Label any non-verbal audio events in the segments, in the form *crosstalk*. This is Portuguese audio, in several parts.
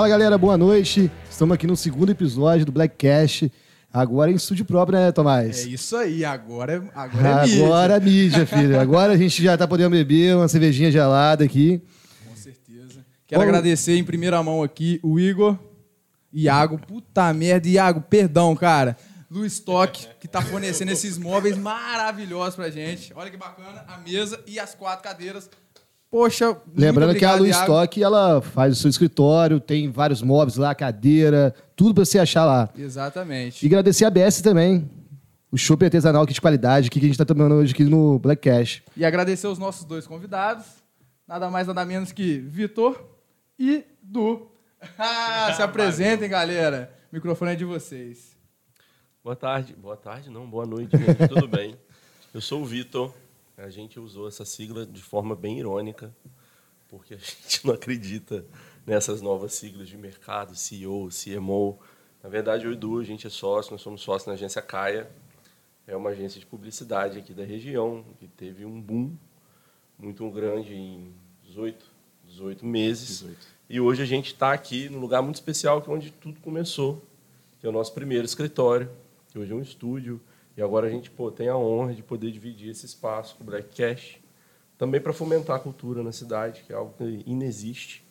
Fala galera, boa noite. Estamos aqui no segundo episódio do Black Cash. Agora em estúdio próprio, né, Tomás? É isso aí, agora, é- agora é mídia. Agora é mídia, filho. Agora a gente já tá podendo beber uma cervejinha gelada aqui. Com certeza. Quero Bom- agradecer em primeira mão aqui o Igor, Iago, puta merda, Iago, perdão, cara. Lu Stock, que tá fornecendo esses móveis maravilhosos pra gente. Olha que bacana, a mesa e as quatro cadeiras. Poxa, Lembrando que a Lu. Stock, ela faz o seu escritório, tem vários móveis lá, cadeira, tudo pra você achar lá. Exatamente. E agradecer a BS também. O chopp artesanal aqui de qualidade, que a gente tá tomando hoje aqui no Black Cash. E agradecer os nossos dois convidados. Nada mais, nada menos que Vitor e Du. *laughs* Ah, se apresentem, galera. O microfone é de vocês. Boa tarde. Boa tarde, não. Boa noite, gente. Tudo bem? *laughs* Eu sou o Vitor. A gente usou essa sigla de forma bem irônica, porque a *laughs* gente não acredita nessas novas siglas de mercado, CEO, CMO. Na verdade, eu e Du, a gente é sócio, nós somos sócios na agência Caia. É uma agência de publicidade aqui da região, que teve um boom muito grande em 18, 18 meses. E hoje a gente está aqui num lugar muito especial, que é onde tudo começou, que é o nosso primeiro escritório, que hoje é um estúdio. E agora a gente pô, tem a honra de poder dividir esse espaço com o Black Cash, também para fomentar a cultura na cidade, que é algo que inexiste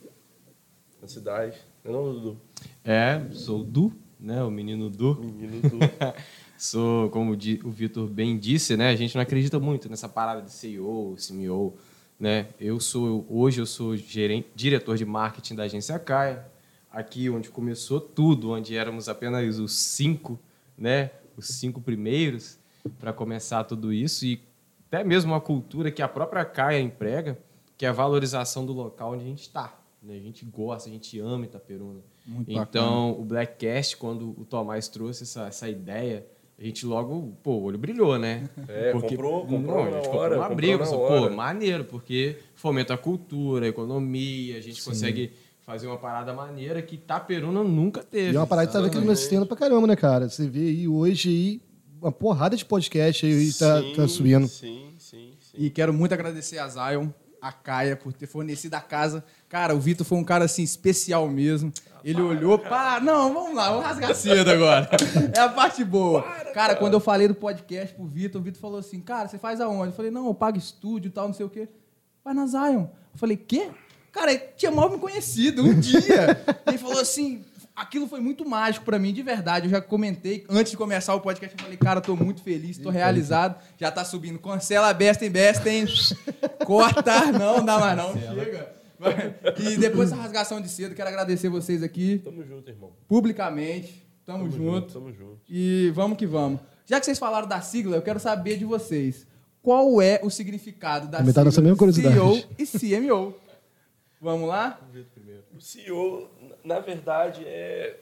na cidade. Não é não, Dudu? É, sou o Du, né? O menino Du. Menino Dudu. *laughs* Sou, como o Vitor bem disse, né? A gente não acredita muito nessa parada de CEO, CMO, né? Eu sou hoje eu sou gerente, diretor de marketing da agência Caia, aqui onde começou tudo, onde éramos apenas os cinco, né? Os cinco primeiros para começar tudo isso e até mesmo uma cultura que a própria Caia emprega, que é a valorização do local onde a gente está. Né? A gente gosta, a gente ama Itaperuna. Muito então, o Blackcast, quando o Tomás trouxe essa, essa ideia, a gente logo, pô, o olho brilhou, né? *laughs* É, comprou- comprou não, a gente comprou hora, uma comprou briga, na pensou, hora. pô, maneiro, porque fomenta a cultura, a economia, a gente consegue fazer uma parada maneira que Itaperuna nunca teve. E é uma parada que tá crescendo pra caramba, né, cara? Você vê aí hoje aí uma porrada de podcast aí tá, Sim, tá subindo. Sim, sim, sim. E quero muito agradecer a Zion, a Caia, por ter fornecido a casa. Cara, o Vitor foi um cara assim especial mesmo. Ele olhou, pá, não, vamos lá, vamos rasgar cedo agora. *laughs* É a parte boa. cara, quando eu falei do podcast pro Vitor, o Vitor falou assim: Cara, você faz aonde? Eu falei: Não, eu pago estúdio e tal, não sei o quê. Vai na Zion. Eu falei: Quê? Cara, ele tinha mal me conhecido um dia. ele falou assim: Aquilo foi muito mágico pra mim, de verdade. Eu já comentei antes de começar o podcast. Eu falei, cara, tô muito feliz, tô realizado. Já tá subindo. Cancela Bestem, Bestem. Corta. Não, dá mais não. Chega. E depois dessa rasgação de cedo, quero agradecer vocês aqui, Tamo junto, irmão. publicamente. Tamo, Tamo junto. Tamo junto. E vamos que vamos. Já que vocês falaram da sigla, eu quero saber de vocês. Qual é o significado da Aumentar sigla nossa mesma curiosidade. CEO e CMO? Vamos lá? O CEO, na verdade, é.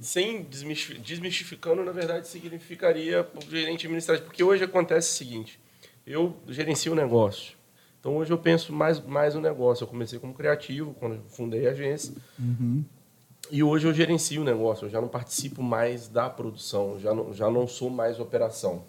Sem desmisti- desmistificando, na verdade, significaria o gerente administrativo. Porque hoje acontece o seguinte: eu gerencio o negócio. Então hoje eu penso mais, mais no negócio. Eu comecei como criativo, quando eu fundei a agência. E hoje eu gerencio o negócio, eu já não participo mais da produção, já não, já não sou mais operação.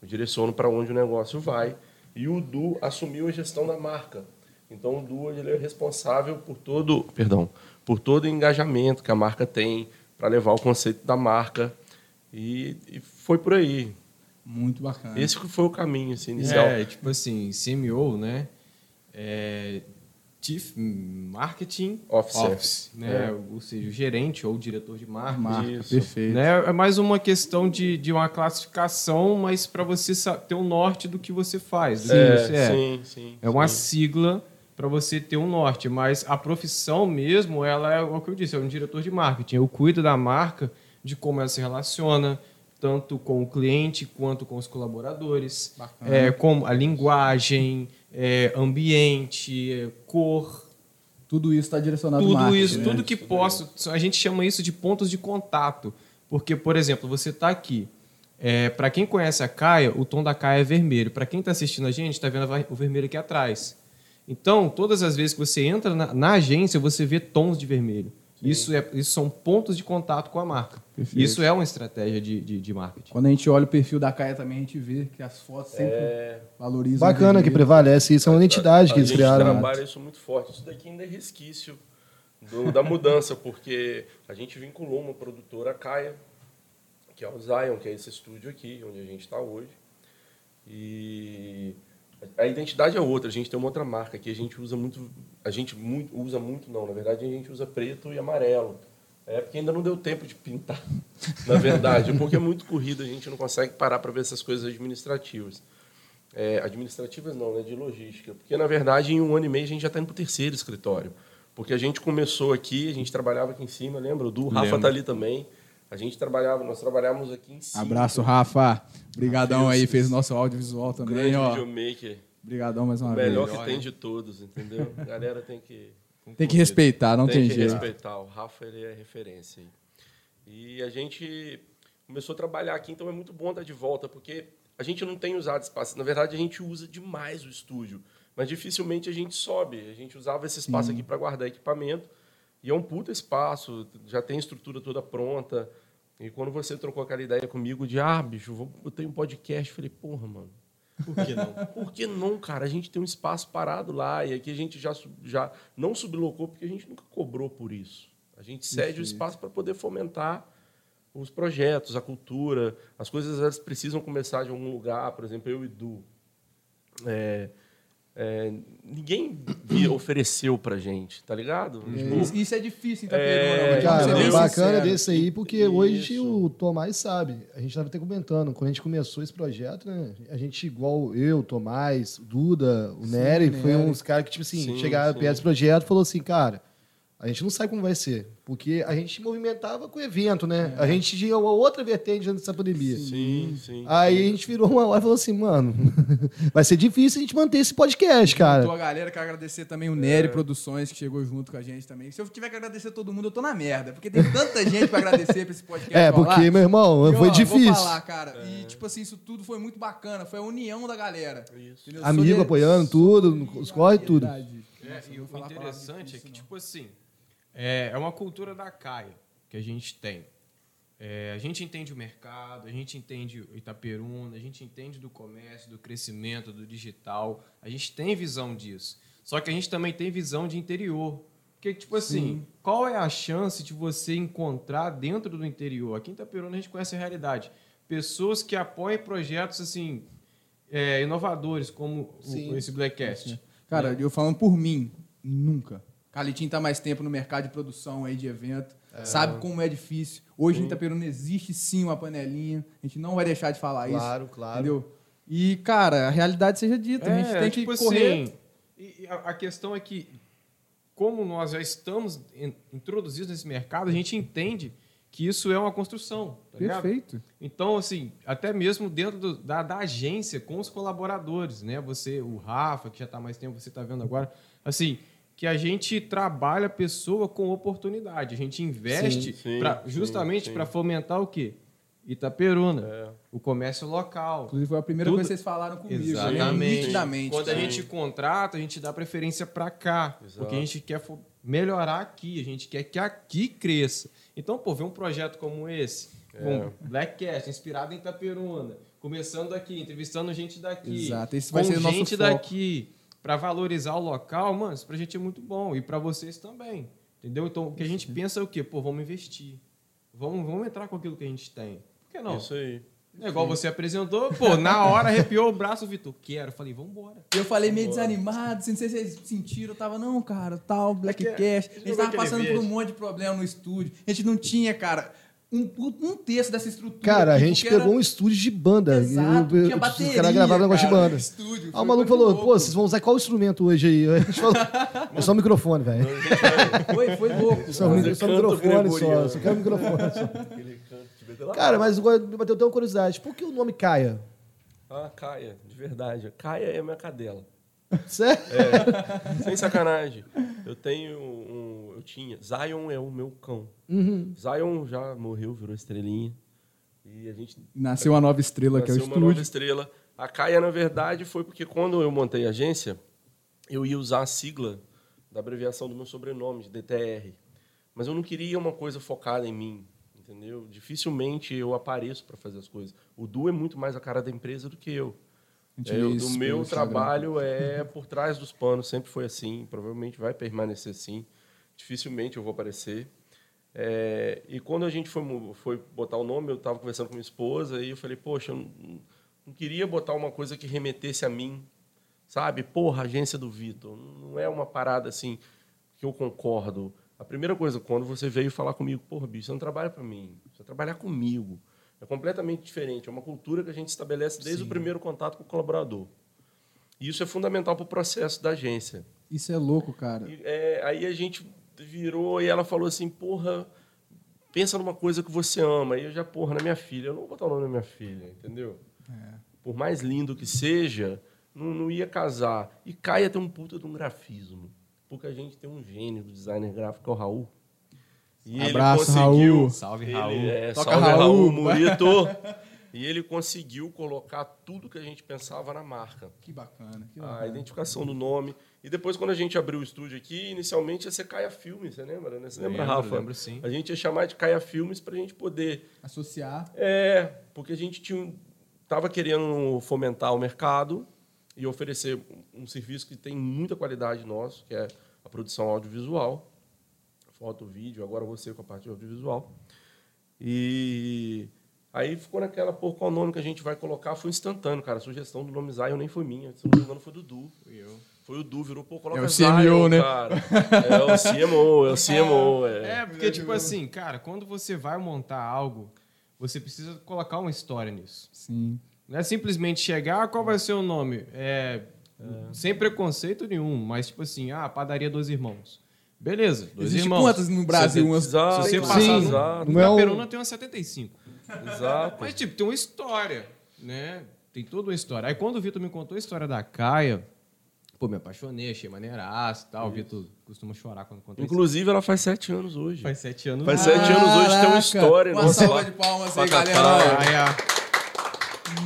Eu direciono para onde o negócio vai. E o Du assumiu a gestão da marca. Então o Du ele é responsável por todo, perdão, por todo o engajamento que a marca tem para levar o conceito da marca. E, e foi por aí. Muito bacana. Esse que foi o caminho assim, inicial. É, tipo assim, CMO, né? É, Chief Marketing Officer. né? É. Ou seja, o gerente ou o diretor de marketing. Marca, Isso. perfeito. Né? É mais uma questão de, de uma classificação, mas para você ter um norte do que você faz. do que É, você é. sim, sim. É uma sim. sigla para você ter um norte, mas a profissão mesmo, ela é o que eu disse, é um diretor de marketing. Eu cuido da marca, de como ela se relaciona, tanto com o cliente quanto com os colaboradores, Bacana. é, como a linguagem, é, ambiente, é, cor, Tudo isso está direcionado ao tudo marketing, isso, né? tudo que posso, a gente chama isso de pontos de contato, porque por exemplo, você está aqui, para quem conhece a Caia, o tom da Caia é vermelho. Para quem está assistindo a gente, está vendo o vermelho aqui atrás. Então, todas as vezes que você entra na, na agência, você vê tons de vermelho. Isso, é, isso são pontos de contato com a marca. Perfeito. Isso é uma estratégia de, de, de marketing. Quando a gente olha o perfil da Caia também, a gente vê que as fotos sempre É, valorizam. Bacana que prevalece isso, é uma identidade que a eles gente criaram. né? trabalha isso muito forte. Isso daqui ainda é resquício do- da mudança, porque a gente vinculou uma produtora, a Caia, que é o Zion, que é esse estúdio aqui, onde a gente está hoje. E a identidade é outra, a gente tem uma outra marca que a gente usa muito, a gente muito, usa muito não, na verdade a gente usa preto e amarelo. É porque ainda não deu tempo de pintar, *laughs* na verdade, porque é muito corrido, a gente não consegue parar para ver essas coisas administrativas. É, administrativas não, né, de logística. Porque, na verdade, em um ano e meio a gente já está indo para o terceiro escritório. Porque a gente começou aqui, a gente trabalhava aqui em cima, lembra? O Du, o Rafa está ali também. A gente trabalhava, nós trabalhávamos aqui em cima. Abraço, Rafa. Obrigadão aí, fez nosso audiovisual também, Grande ó. videomaker. Obrigadão mais O uma melhor vez. que tem de todos, entendeu? A galera tem que... *laughs* Tem que respeitar, não tem, que jeito. respeitar. O Rafa ele é referência. E a gente começou a trabalhar aqui, então é muito bom estar de volta, porque a gente não tem usado espaço. Na verdade, a gente usa demais o estúdio, mas dificilmente a gente sobe. A gente usava esse espaço aqui para guardar equipamento, e é um puta espaço, já tem estrutura toda pronta. E quando você trocou aquela ideia comigo de, ah, bicho, eu tenho um podcast, eu falei, porra, mano, Por que não? por que não, cara? A gente tem um espaço parado lá e aqui a gente já, já não sublocou porque a gente nunca cobrou por isso. A gente cede o espaço para poder fomentar os projetos, a cultura. As coisas elas precisam começar de algum lugar. Por exemplo, eu e Du. É, é, ninguém ofereceu pra gente, tá ligado? Tipo, É, isso, isso é difícil, então, É, Cara, o bacana desse aí, porque Isso. hoje o Tomás sabe. A gente estava até comentando, quando a gente começou esse projeto, né? A gente, igual eu, Tomás, o Duda, o Nery, o foi Nery. uns caras que, tipo assim, Sim, chegaram sim. perto desse projeto e falou assim, cara, a gente não sabe como vai ser. Porque a gente movimentava com o evento, né? A gente tinha uma outra vertente antes dessa pandemia. Sim, sim. Aí a gente virou uma hora e falou assim, mano, *laughs* vai ser difícil a gente manter esse podcast, cara. A galera, quero agradecer também o Nery Produções, que chegou junto com a gente também. Se eu tiver que agradecer todo mundo, eu tô na merda. Porque tem tanta *laughs* gente pra agradecer pra esse podcast. É, porque, meu irmão, E, ó, foi difícil. Vou falar, cara. E, tipo assim, isso tudo foi muito bacana. Foi a união da galera. Isso. Entendeu? Amigo apoiando tudo, os corre tudo. É, Nossa, e o falar interessante é que, não. tipo assim, é, é uma cultura da CAIA que a gente tem. É, a gente entende o mercado, a gente entende o Itaperuna, a gente entende do comércio, do crescimento, do digital. A gente tem visão disso. Só que a gente também tem visão de interior. Porque, tipo assim, qual é a chance de você encontrar dentro do interior? Aqui em Itaperuna a gente conhece a realidade. Pessoas que apoiem projetos, assim, é, inovadores, como o- Sim. esse Blackcast. Cara, eu falando por mim, nunca. Calitinho tá mais tempo no mercado de produção aí de evento. Sabe como é difícil. Hoje em Itaperuna existe sim uma panelinha. A gente não vai deixar de falar isso. Claro, claro. Entendeu? E, cara, a realidade seja dita. a gente tem que tipo correr. assim, e- a, a questão é que, como nós já estamos in- introduzidos nesse mercado, a gente entende que isso é uma construção. Tá ligado? Perfeito. Então, assim, até mesmo dentro do- da, da agência, com os colaboradores, né? Você, o Rafa, que já está mais tempo, você está vendo agora, assim, que a gente trabalha a pessoa com oportunidade. A gente investe Sim, sim, pra- justamente para fomentar o quê? Itaperuna, É. o comércio local. Inclusive, foi a primeira Tudo- coisa que vocês falaram comigo. né? Exatamente. Nitidamente. Quando a gente contrata, a gente dá preferência para cá. Exato. Porque a gente quer melhorar aqui, a gente quer que aqui cresça. Então, pô, ver um projeto como esse, É. com Blackcast, inspirado em Itaperuna, começando aqui, entrevistando gente daqui, Exato, esse com vai ser o nosso gente foco. daqui, para valorizar o local, mano, isso pra gente é muito bom. E para vocês também. Entendeu? Então, o que a gente pensa é o quê? Pô, vamos investir. Vamos, vamos entrar com aquilo que a gente tem. Por que não? Isso aí. É igual você apresentou, pô, na hora arrepiou o braço, Vitor. Quero. Falei, vambora. Eu falei meio desanimado, assim, não sei se vocês sentiram, eu tava, não, cara, tal, Blackcast. A gente tava aquele passando por um monte de problema no estúdio. A gente não tinha, cara, um, um terço dessa estrutura. Cara, a aqui, gente porque pegou era- um estúdio de banda. Exato, eu- tinha os bateria, caras gravavam negócio de banda. *laughs* estúdio. Aí o maluco falou, louca. pô, vocês vão usar qual instrumento hoje aí? *laughs* A gente falou, é só o microfone, velho. *laughs* Foi, foi louco. Só, micro- só microfone só. Só quero o microfone só. Cara, mas me bateu até uma curiosidade. Por que o nome Caia? Ah, Caia, de verdade. Caia é minha cadela. Sério? Sem sacanagem. Eu tenho um. Tinha. Zion é o meu cão. Zion já morreu, virou estrelinha. E a gente Nasceu uma nova estrela, que é o nasceu uma nova estúdio. estrela. A Caia, na verdade, foi porque quando eu montei a agência, eu ia usar a sigla da abreviação do meu sobrenome, de DTR. Mas eu não queria uma coisa focada em mim, entendeu? Dificilmente eu apareço para fazer as coisas. O Du é muito mais a cara da empresa do que eu. É, o meu trabalho é por trás dos panos, sempre foi assim, provavelmente vai permanecer assim. Dificilmente eu vou aparecer. É, e quando a gente foi, foi botar o nome, eu estava conversando com minha esposa e eu falei, poxa, eu não, não queria botar uma coisa que remetesse a mim, sabe? Porra, agência do Vitor. Não é uma parada assim que eu concordo. A primeira coisa, quando você veio falar comigo, porra, bicho, você não trabalha para mim, você vai trabalhar comigo. É completamente diferente. É uma cultura que a gente estabelece desde o primeiro contato com o colaborador. E isso é fundamental para o processo da agência. Isso é louco, cara. E, é, aí a gente virou e ela falou assim, porra, pensa numa coisa que você ama. Aí eu já, porra, na minha filha. Eu não vou botar o nome da minha filha, entendeu? Por mais lindo que seja, não, não ia casar. E Caia tem um puta de um grafismo. Porque a gente tem um gênio do designer gráfico, que é o Raul. E Abraço, ele conseguiu, Raul. Salve, ele- Raul. É, Toca salve, Raul. Raul, *laughs* Murito. e ele conseguiu colocar tudo que a gente pensava na marca Que bacana. Que a bacana. identificação do nome. E depois, quando a gente abriu o estúdio aqui, inicialmente ia ser Caia Filmes, você lembra? Né? Você lembra, Lembro, Rafa? lembro sim. A gente ia chamar de Caia Filmes para a gente poder. Associar. É, porque a gente tinha, tava querendo fomentar o mercado e oferecer um serviço que tem muita qualidade nosso, que é a produção audiovisual, foto, vídeo, agora você com a parte audiovisual. E aí ficou naquela, pô, qual nome que a gente vai colocar? Foi instantâneo, cara. A sugestão do nome Zion nem foi minha, se não me engano foi do Du. Foi o Du, virou, pô, coloca É o Zion, CMO, né? cara. *laughs* É o CMO, é o CMO. É. É, porque, tipo assim, cara, quando você vai montar algo, você precisa colocar uma história nisso. Sim. Não é simplesmente chegar, ah, qual vai ser o nome? É, Sem preconceito nenhum, mas tipo assim, ah, padaria dos irmãos. Beleza, dois Existe irmãos. quantas no Brasil? Umas... Exato, Se você passar no- exato, Não é o- tem umas 75. exato. Mas, tipo, tem uma história, né? Tem toda uma história. Aí, quando o Vitor me contou a história da Caia, pô, me apaixonei, achei maneiraço e tal. O Vitor costuma chorar quando isso. Inclusive, ela faz sete anos hoje. Faz sete anos. Faz né? sete anos hoje, tem uma história. Uma nossa, salva lá- de palmas aí, galera. Caia.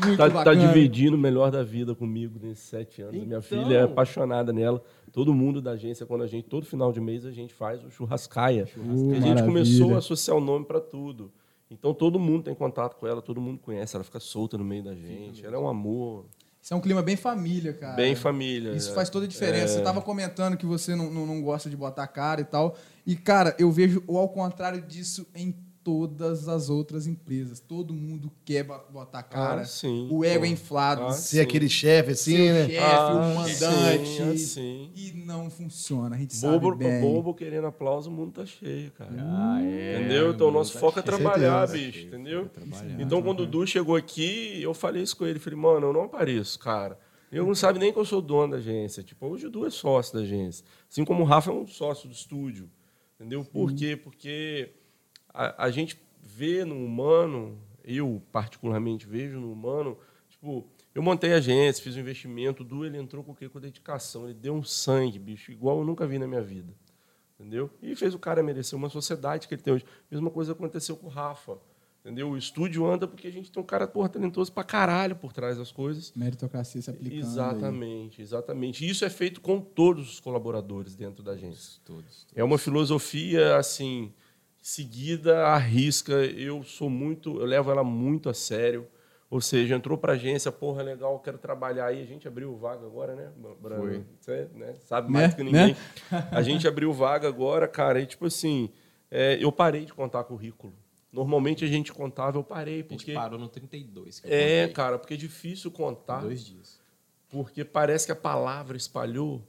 Muito Tá, tá bacana. dividindo o melhor da vida comigo nesses sete anos. Minha Então. filha é apaixonada nela. Todo mundo da agência, quando a gente, todo final de mês, a gente faz o churrascaia. A gente maravilha. começou a associar o nome para tudo. Então todo mundo tem contato com ela, todo mundo conhece, ela fica solta no meio da gente. Ela é um amor, Isso é um clima bem família, cara. bem família. Isso é. faz toda a diferença. É. Você tava comentando que você não, não, não gosta de botar cara e tal. E, cara, eu vejo o ao contrário disso em todas as outras empresas. Todo mundo quer bo- botar cara. Ah, sim. O ego é inflado. Ah, Ser aquele chefe assim, Ser o né? chefe, Ah, o mandante. sim, assim. E não funciona. A gente Bobo, sabe bem. bobo querendo aplauso, o mundo tá cheio, cara. Ah, é, entendeu? Então o nosso tá foco é cheio. trabalhar, certeza. bicho, entendeu? trabalhar. Então quando o Du chegou aqui, eu falei isso com ele. Falei, mano, eu não apareço, cara. Eu não sabe nem que eu sou dono da agência. Tipo, hoje o Du é sócio da agência. Assim como o Rafa é um sócio do estúdio. Entendeu? Por quê? Porque a, a gente vê no humano, eu particularmente vejo no humano, tipo, eu montei a agência, fiz um investimento, o Du ele entrou com o quê? Com dedicação, ele deu um sangue, bicho, igual eu nunca vi na minha vida. Entendeu? E fez o cara merecer uma sociedade que ele tem hoje. Mesma coisa aconteceu com o Rafa. Entendeu? O estúdio anda porque a gente tem um cara, porra, talentoso pra caralho por trás das coisas. Meritocracia se aplicando. aí. Exatamente, exatamente. E isso é feito com todos os colaboradores dentro da agência. Todos. É uma filosofia assim seguida à risca. Eu sou muito, eu levo ela muito a sério. Ou seja, entrou para agência, porra, legal, quero trabalhar aí. A gente abriu vaga agora, né, Brano? Foi. Você né, sabe Né? mais que ninguém. Né? A gente abriu vaga agora, cara, e tipo assim, é, eu parei de contar currículo. Normalmente a gente contava, eu parei, A gente porque. parou no 32. Que eu É, contei. cara, porque é difícil contar Dois dias. porque parece que a palavra espalhou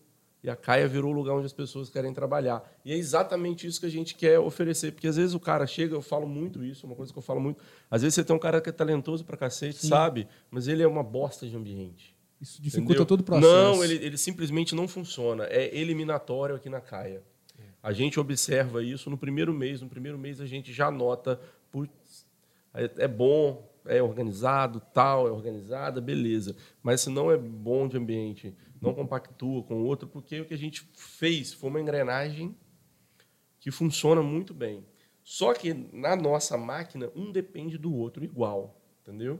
e a Caia virou o lugar onde as pessoas querem trabalhar. E é exatamente isso que a gente quer oferecer, porque às vezes o cara chega, eu falo muito isso, uma coisa que eu falo muito, às vezes você tem um cara que é talentoso pra cacete, sabe? Mas ele é uma bosta de ambiente. Isso dificulta entendeu? todo o processo. Não, ele, ele simplesmente não funciona. É eliminatório aqui na Caia. A gente observa isso no primeiro mês. No primeiro mês a gente já nota, putz, é, é bom, é organizado, tal, é organizada, beleza. Mas se não é bom de ambiente, não compactua com o outro, porque o que a gente fez foi uma engrenagem que funciona muito bem. Só que na nossa máquina, um depende do outro igual, entendeu?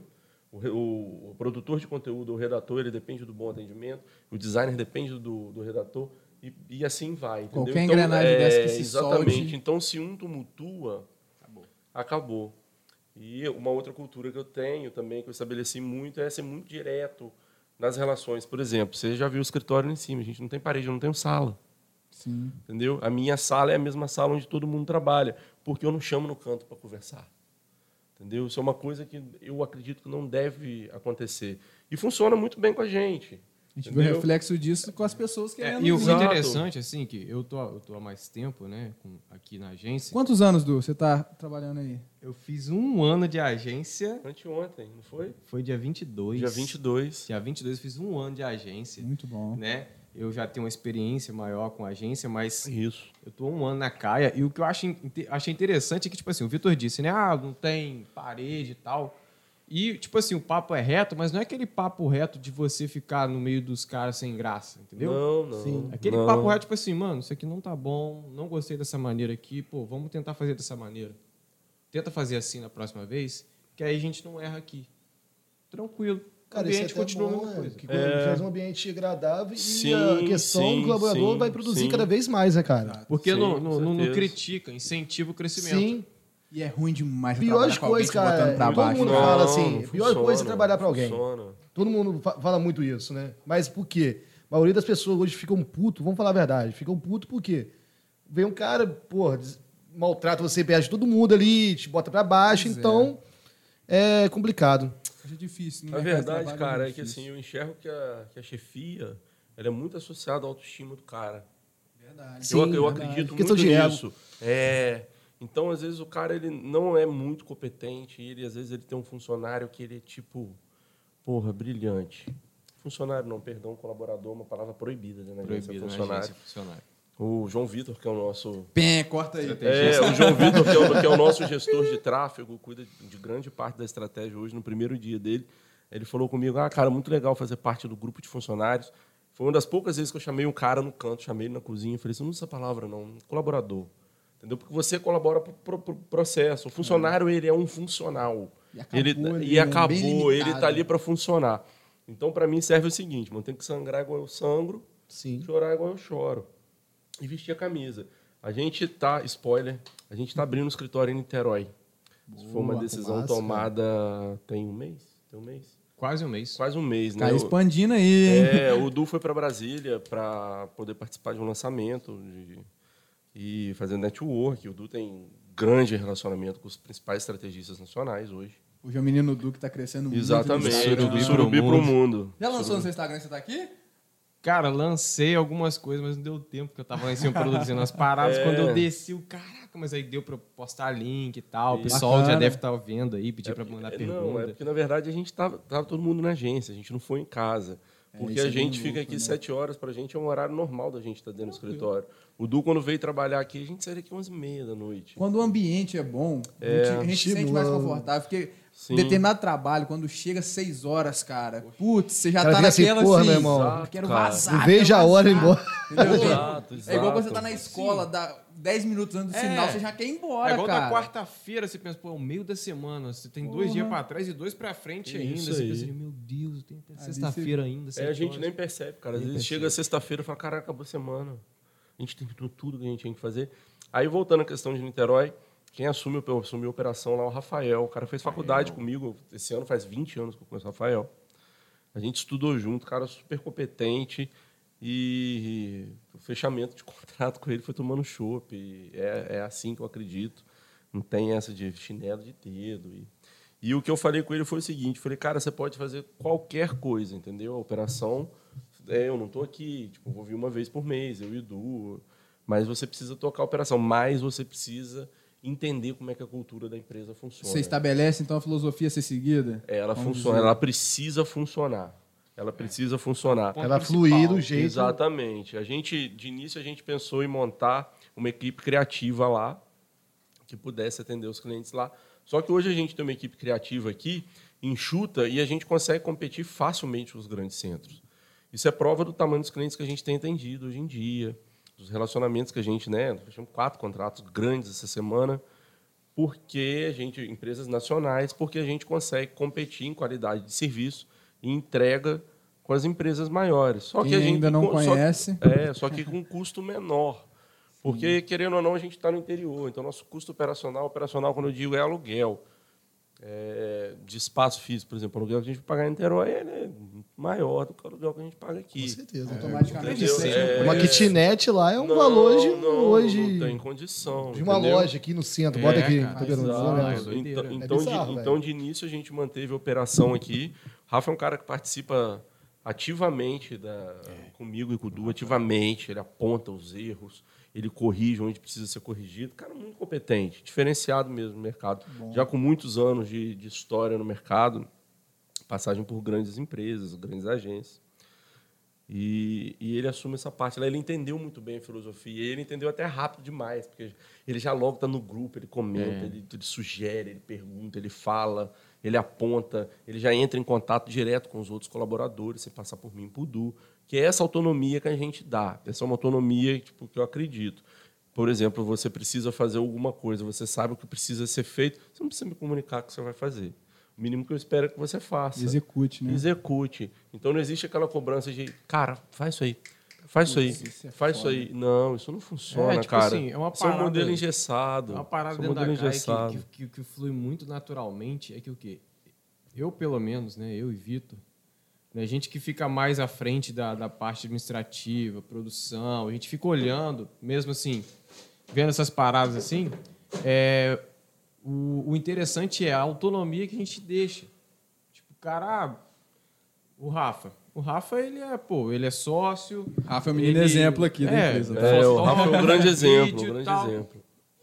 O, o- o produtor de conteúdo, o redator, ele depende do bom atendimento, o designer depende do, do redator, e, e assim vai. Entendeu? Qualquer engrenagem dessa que se Exatamente. solte- Então, se um tumultua, acabou. E uma outra cultura que eu tenho também, que eu estabeleci muito, é ser muito direto nas relações. Por exemplo, você já viu o escritório lá em cima, a gente não tem parede, não tem sala. Sim. Entendeu? A minha sala é a mesma sala onde todo mundo trabalha, porque eu não chamo no canto para conversar. Entendeu? Isso é uma coisa que eu acredito que não deve acontecer. E funciona muito bem com a gente. A gente vê o reflexo disso com as pessoas É, querendo e o interessante, assim, que eu tô, eu tô há mais tempo, né, com- aqui na agência. Quantos anos, Du, você tá trabalhando aí? Eu fiz um ano de agência, Anteontem, não foi? foi dia 22. Dia 22. Dia 22 eu fiz um ano de agência, Muito bom. né? Eu já tenho uma experiência maior com agência, mas Isso. eu tô um ano na Caia e o que eu acho, inte- achei interessante é que, tipo assim, o Vitor disse, né? Ah, não tem parede e tal. E, tipo assim, o papo é reto, mas não é aquele papo reto de você ficar no meio dos caras sem graça, entendeu? Não, não. Sim. Aquele não. papo reto, tipo assim, mano, isso aqui não tá bom, não gostei dessa maneira aqui, pô, vamos tentar fazer dessa maneira. Tenta fazer assim na próxima vez, que aí a gente não erra aqui. Tranquilo. Cara, o é ambiente continua a bom, mesma né? coisa. Que faz um ambiente agradável Sim, e a questão sim, do colaborador sim, vai produzir sim. cada vez mais, né, cara? Porque Sim, não, não, não- critica, incentiva o crescimento. Sim. E é ruim demais você Pior trabalhar de com alguém coisa, te botando cara. pra Todo baixo. mundo né? fala assim, não pior coisa é trabalhar pra alguém. funciona. Todo mundo fa- fala muito isso, né? Mas por quê? A maioria das pessoas hoje ficam puto, vamos falar a verdade, ficam puto por quê? Vem um cara, porra, maltrata você perto de todo mundo ali, te bota pra baixo, Pois é. então é complicado. Acho difícil. no A verdade, cara, é muito que assim, eu enxergo que a, que a chefia ela é muito associada à autoestima do cara. Verdade. Sim, eu, eu verdade. acredito muito nisso. É, então, às vezes, o cara ele não é muito competente, ele, às vezes ele tem um funcionário que ele é tipo, porra, brilhante. Funcionário não, perdão, colaborador, uma palavra proibida, né? Proibido na funcionário. agência, funcionário. O João Vitor, que é o nosso Pé, corta aí. É, o João Vitor, que é o, que é o nosso gestor de tráfego, cuida de grande parte da estratégia hoje, no primeiro dia dele. Ele falou comigo, ah, cara, muito legal fazer parte do grupo de funcionários. Foi uma das poucas vezes que eu chamei um cara no canto, chamei ele na cozinha e falei assim, não usa essa palavra não, colaborador. Entendeu? Porque você colabora para o processo. O funcionário, ele é um funcional. E acabou ele, ali, e né? Bem acabou, ele está ali para funcionar. Então, para mim, serve o seguinte, mano, tem que sangrar igual eu sangro, Sim. chorar igual eu choro. E vestir a camisa. A gente tá, spoiler, a gente tá abrindo um escritório em Niterói. Isso foi uma Boa, decisão massa, tomada tem um mês? Tem um mês? Quase um mês. Quase um mês, né? Tá expandindo aí, hein? é, o Du foi para Brasília para poder participar de um lançamento de- e fazer network. O Du tem grande relacionamento com os principais estrategistas nacionais hoje. Hoje é o menino Du que tá crescendo muito. no Exatamente, do Surubi pro pro mundo. Já lançou no seu Instagram? Você tá aqui? Cara, lancei algumas coisas, mas não deu tempo, porque eu tava lá em cima produzindo as paradas. É. Quando eu desci, o caraca, mas aí deu pra postar link e tal. O pessoal já Bacana. deve estar vendo aí, pedir pra mandar É, pergunta. Não, é porque na verdade a gente tava, tava todo mundo na agência, a gente não foi em casa. Porque isso é a gente fica louco, aqui né? sete horas, pra gente é um horário normal da gente estar dentro do escritório. O Du, quando veio trabalhar aqui, a gente saiu daqui 11 e meia da noite. Quando o ambiente é bom, a gente, a gente se sente mais confortável. Porque Sim. determinado trabalho, quando chega seis horas, cara, putz, você já Cara, tá assim, naquela porra, assim, meu irmão. eu quero Exato, cara. vazar. Não quero veja a hora embora. Entendeu? Exato, É igual quando você exato. tá na escola, dá 10 minutos antes do É. sinal, você já quer ir embora, É igual cara. da quarta-feira, você pensa, pô, é o meio da semana, você tem dois Porra. dias pra trás e dois pra frente ainda. Isso Você pensa, meu Deus, eu tenho até Ali sexta-feira ainda. É, a gente horas. nem percebe, cara. Às Nem vezes percebe. chega sexta-feira e fala, caraca, acabou a semana. A gente terminou tudo que a gente tinha que fazer. Aí, voltando à questão de Niterói, quem assume, assumiu a operação lá é o Rafael. O cara fez faculdade comigo. Esse ano faz 20 anos que eu conheço o Rafael. A gente estudou junto, cara super competente. E o fechamento de *laughs* contrato com ele foi tomando chopp. É, é assim que eu acredito. Não tem essa de chinelo de dedo. E, e o que eu falei com ele foi o seguinte: falei, cara, você pode fazer qualquer coisa, entendeu? A operação, é, eu não estou aqui, tipo, vou vir uma vez por mês, eu e o Edu, mas você precisa tocar a operação, mas você precisa entender como é que a cultura da empresa funciona. Você estabelece, então, a filosofia a ser seguida? É, ela Vamos funciona, dizer. ela precisa funcionar. Ela precisa funcionar. Ponto Ela principal. fluir do jeito. Exatamente. A gente, de início, a gente pensou em montar uma equipe criativa lá, que pudesse atender os clientes lá. Só que hoje a gente tem uma equipe criativa aqui, enxuta, e a gente consegue competir facilmente com os grandes centros. Isso é prova do tamanho dos clientes que a gente tem atendido hoje em dia, dos relacionamentos que a gente, né, fechamos quatro contratos grandes essa semana, porque a gente, empresas nacionais, porque a gente consegue competir em qualidade de serviço e entrega com as empresas maiores. Só Quem que a gente ainda não só- conhece. é, só que com um custo menor. Porque, querendo ou não, a gente está no interior. Então, nosso custo operacional, operacional, quando eu digo, é aluguel. É, de espaço físico, por exemplo, o aluguel que a gente paga em Niterói ele é maior do que o aluguel que a gente paga aqui. Com certeza. Automaticamente isso aí. É, Uma kitnet lá é um Não, valor de não, hoje. Não tem condição. de uma entendeu? loja aqui no centro. É, Bota aqui. cara, tá exato. É. Então, É então, bizarro, de, então, de início, a gente manteve a operação aqui. O Rafa é um cara que participa ativamente da, comigo e com o Du, ativamente. Ele aponta os erros, ele corrige onde precisa ser corrigido. Cara, muito competente, diferenciado mesmo no mercado. Já com muitos anos de, de história no mercado, passagem por grandes empresas, grandes agências. E, e ele assume essa parte lá. Ele entendeu muito bem a filosofia. Ele entendeu até rápido demais, porque ele já logo está no grupo, ele comenta, ele, ele sugere, ele pergunta, ele fala, ele aponta, ele já entra em contato direto com os outros colaboradores, sem passar por mim, por Du, que é essa autonomia que a gente dá. Essa é uma autonomia tipo, que eu acredito. Por exemplo, você precisa fazer alguma coisa, você sabe o que precisa ser feito, você não precisa me comunicar o que você vai fazer. O mínimo que eu espero é que você faça. Execute, né? Execute. Então não existe aquela cobrança de, cara, faz isso aí. Faz isso aí. isso é faz foda. isso aí. Não, isso não funciona, É, tipo cara. assim, é uma Isso é um parada- modelo engessado. É uma parada é um dentro da modelo CAI engessado. que, que, que flui muito naturalmente é que o quê? Eu, pelo menos, né, eu e Vitor, né, a gente que fica mais à frente da, da parte administrativa, produção, a gente fica olhando, mesmo assim, vendo essas paradas assim, é, o, o interessante é a autonomia que a gente deixa. Tipo, cara, ah, o Rafa. O Rafa, ele é, pô, ele é sócio. Rafa é o menino ele- exemplo aqui da é, empresa. É, o Rafa é um grande exemplo, um grande exemplo.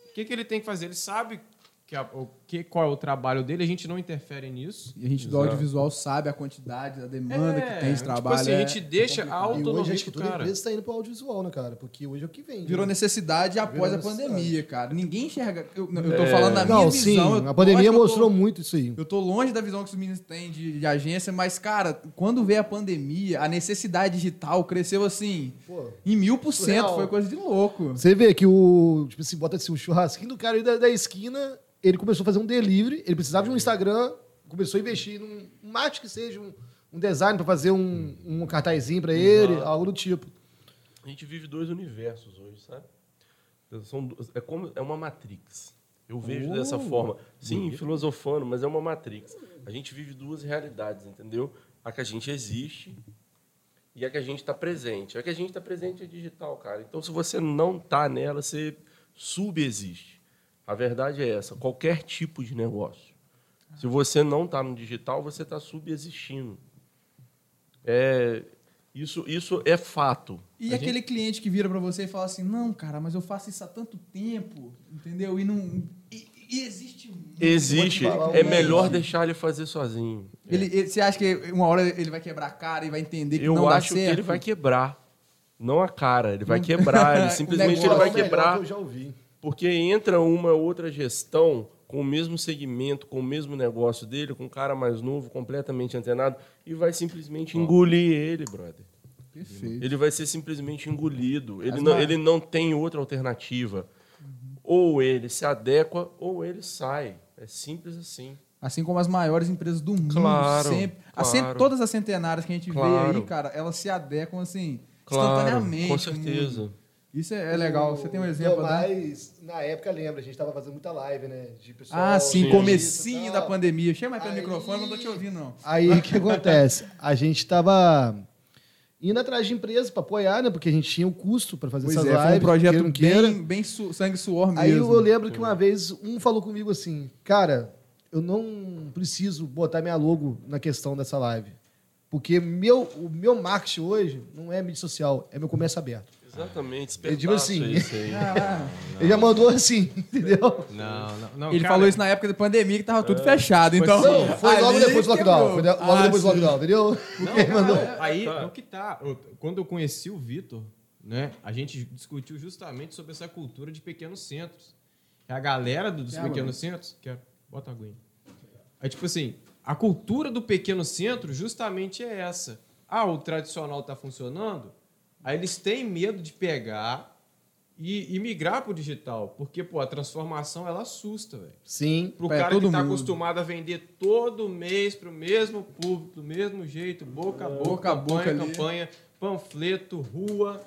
O que, que ele tem que fazer? Ele sabe que a- o que, qual é o trabalho dele, a gente não interfere nisso. E a gente do Exato. audiovisual sabe a quantidade, a demanda que tem de tipo trabalho. assim, é- a gente deixa a E autonomia hoje acho que do toda cara. empresa está indo para o audiovisual, né, cara? Porque hoje é o que vem. Virou né? necessidade após a Virou pandemia, cara. Ninguém enxerga. Eu, eu tô É. falando da minha Não, visão. sim. eu- A pandemia eu tô- mostrou muito isso aí. Eu tô longe da visão que os meninos têm de, de agência, mas, cara, quando veio a pandemia, a necessidade digital cresceu assim, Pô, em mil por cento. Foi coisa de louco. Você vê que o. Tipo assim, bota assim, o churrasquinho do cara da, da esquina, ele começou a fazer um delivery, ele precisava de um Instagram, começou a investir num um marketing que seja, um, um design para fazer um, um cartazinho para ele, algo do tipo. A gente vive dois universos hoje, sabe? São, é, como, é uma matrix. Eu vejo dessa forma. Sim, filosofando, mas é uma matrix. A gente vive duas realidades, entendeu? A que a gente existe e a que a gente está presente. A que a gente está presente é digital, cara. Então, se você não está nela, você subexiste. A verdade é essa. Qualquer tipo de negócio. Se você não está no digital, você está subexistindo. É, isso, isso é fato. E aquele cliente que vira pra você e fala assim: Não, cara, mas eu faço isso há tanto tempo, entendeu? E não. E, e existe. muito. Existe. É melhor deixar ele fazer sozinho. Ele, ele- você acha que uma hora ele vai quebrar a cara e vai entender que Eu não dá acho que certo? ele vai quebrar. Não a cara, ele vai quebrar. Ele *laughs* O simplesmente ele vai é quebrar. que eu já ouvi. Porque entra uma outra gestão com o mesmo segmento, com o mesmo negócio dele, com um cara mais novo, completamente antenado, e vai simplesmente engolir ele, brother. Perfeito. Ele vai ser simplesmente engolido. Ele As não, ma- ele não tem outra alternativa. Ou ele se adequa, ou ele sai. É simples assim. Assim como as maiores empresas do mundo, Claro, sempre, claro. cent- todas as centenárias que a gente vê Claro. aí, cara, elas se adequam assim, Claro, instantaneamente. com certeza. mundo. Isso é, é legal. Você tem um exemplo, né? Mas, na época, lembra, a gente tava fazendo muita live, né? De pessoal, Ah, sim, Sim. comecinho da pandemia. Chega mais pelo Aí- microfone, não tô te ouvindo, não. Aí o que *laughs* acontece? A gente tava indo atrás de empresas para apoiar, né? Porque a gente tinha o custo para fazer Pois essas é, foi um lives. projeto não queira. bem, bem su- sangue suor mesmo. Aí eu lembro que uma vez um falou comigo assim, cara, eu não preciso botar minha logo na questão dessa live. Porque meu, o meu marketing hoje não é mídia social, é meu comércio aberto. Exatamente. Digo Espetáculo assim, isso aí. Ah, Ele já mandou assim, *laughs* entendeu? Não, não, não. ele cara, falou isso na época da pandemia que tava tudo fechado, Foi então. assim, Não, foi logo depois do lockdown. Foi logo Ah, depois do lockdown, entendeu? Não, *laughs* cara, mandou. é- aí Tá. é o que tá. Quando eu conheci o Vitor, né, a gente discutiu justamente sobre essa cultura de pequenos centros. A galera do- dos pequenos centros. Quer, bota a aguinha. Aí, tipo assim, a cultura do pequeno centro justamente é essa. Ah, o tradicional tá funcionando. Aí eles têm medo de pegar e, e migrar pro digital. Porque, pô, a transformação ela assusta, velho. Sim. Pro É, cara todo que tá mundo. acostumado a vender todo mês pro mesmo público, do mesmo jeito, boca a boca, Boca a boca campanha, ali. campanha, panfleto, rua.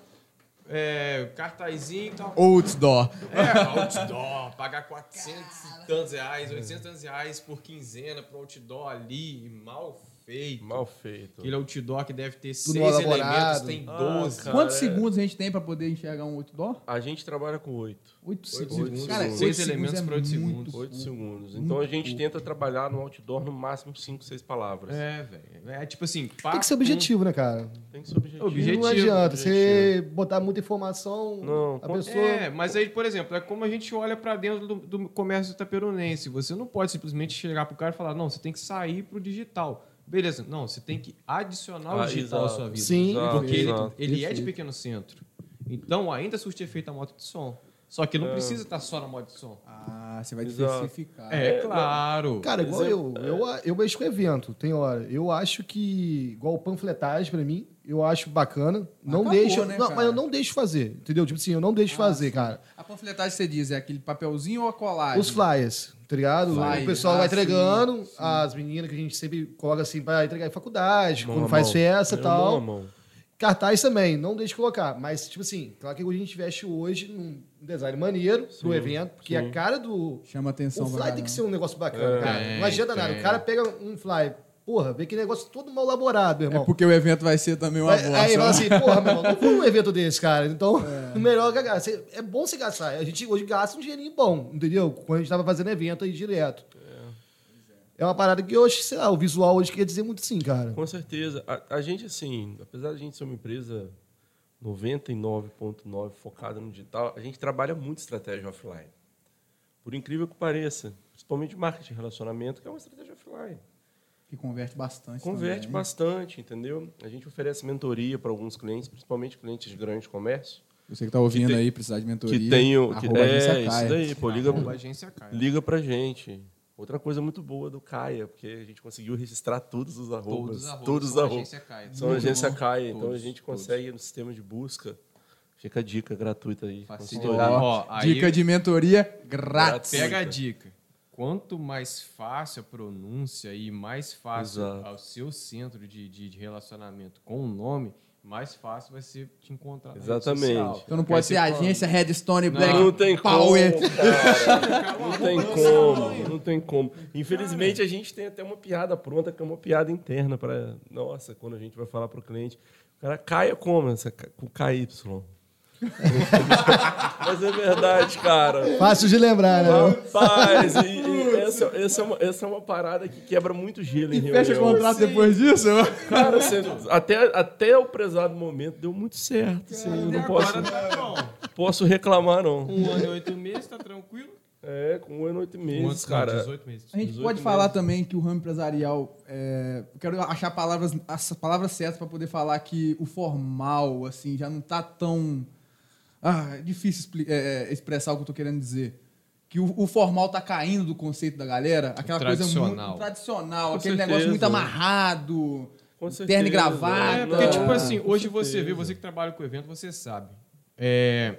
é, cartazinho e tal. Outdoor. É, outdoor, pagar 400 e tantos reais, 800 e tantos reais por quinzena pro outdoor ali, mal feito. Mal feito. Aquele outdoor que deve ter Tudo seis elaborado. elementos, tem Ah, 12. cara. Quantos é. segundos a gente tem pra poder enxergar um outdoor? A gente trabalha com oito. Oito segundos. segundos. Cara, Seis oito elementos segundos por é oito muito segundos. Oito pouco. segundos. Então a gente tenta trabalhar no outdoor no máximo cinco, seis palavras. É, velho. É tipo assim, Tem que ser objetivo, né, cara? Tem que ser objetivo. Objetivo. não adianta você botar muita informação, Não, a pessoa... É, mas aí, por exemplo, é como a gente olha pra dentro do, do comércio itaperunense. Você não pode simplesmente chegar pro cara e falar, não, você tem que sair pro digital. Beleza, não, você tem que adicionar o Ah, digital à exato. sua vida. Sim. Exato, Porque ele, exato. ele é de pequeno centro. Então, ainda surte efeito a moto de som. Só que não precisa estar só na moto de som. Ah, você vai Exato. diversificar. É, claro. Cara, igual eu, eu, eu mexo com evento, tem hora. Eu acho que, igual panfletagem pra mim, eu acho bacana. Não Acabou, deixo. né, não, cara? mas eu não deixo fazer, entendeu? Tipo assim, eu não deixo Ah, fazer, sim. cara. A panfletagem você diz, é aquele papelzinho ou a colagem? Os flyers, tá ligado? Flyers, o pessoal ah, vai entregando, sim. as meninas que a gente sempre coloca assim pra entregar em faculdade, Mão quando faz mão. festa e É, tal. mão mão. Cartaz também, não deixe colocar. Mas, tipo assim, claro que a gente investe hoje num design maneiro pro Sim, evento, porque sim. a cara do. Chama atenção O fly tem que ser um negócio bacana, É. cara. Não adianta nada. O cara pega um fly, porra, vê que negócio todo mal elaborado, meu irmão. É porque o evento vai ser também uma bosta. aí fala assim, porra, meu irmão, não foi um evento desse, cara. Então, *laughs* o melhor é gastar. Você- É bom você gastar. A gente hoje gasta um dinheirinho bom, entendeu? Quando a gente tava fazendo evento aí direto. É uma parada que hoje, sei lá, o visual hoje quer dizer muito sim, cara. Com certeza. A, a gente, assim, apesar de a gente ser uma empresa 99,9% focada no digital, a gente trabalha muito estratégia offline. Por incrível que pareça. Principalmente marketing e relacionamento, que é uma estratégia offline. Que converte bastante. Converte também. bastante, entendeu? A gente oferece mentoria para alguns clientes, principalmente clientes de grande comércio. Você que tá ouvindo Que tem- aí, precisar de mentoria. Que tem o. Que, é, agência isso daí, pô, liga, Arroba agência Caia. liga pra gente. Outra coisa muito boa do Caia, porque a gente conseguiu registrar todos os arrobas. Todos os arrobas Todos os são agência Caia. São agência bom. Caia, então a Todos, gente todos. consegue no sistema de busca. Fica a dica gratuita aí. Ó, aí- Dica de mentoria grátis. Pega a dica. Quanto mais fácil a pronúncia e mais fácil Exato. ao seu centro de, de, de relacionamento com o nome, mais fácil vai ser te encontrar. na Exatamente. social. Então não pode você ser agência Redstone Black Não tem Power. como, cara. *laughs* Não tem como, não tem como. Infelizmente, a gente tem até uma piada pronta, que é uma piada interna para Nossa, quando a gente vai falar para o cliente, o cara caia como? Essa, com KY. *laughs* Mas é verdade, cara. Fácil de lembrar, né? Rapaz, e, e essa, essa, é uma, essa é uma parada que quebra muito gelo em E fecha reunião. contrato depois disso? Cara, você- até, até o prezado momento deu muito certo. assim, eu não posso, tá posso reclamar, não. Um ano e oito meses, tá tranquilo? É, com um ano e oito meses, Quantos, cara. 18 meses. A gente 18 pode meses. falar também que o ramo empresarial. É, eu quero achar palavras, as palavras certas para poder falar que o formal, assim, já não tá tão. Ah, é difícil expli- é, é, expressar o que eu tô querendo dizer. Que o, o formal tá caindo do conceito da galera. Aquela coisa muito tradicional, Com aquele certeza. negócio muito amarrado, Com terno e gravata. É, porque, tipo assim, com hoje você certeza. vê, você que trabalha com evento, você sabe. É,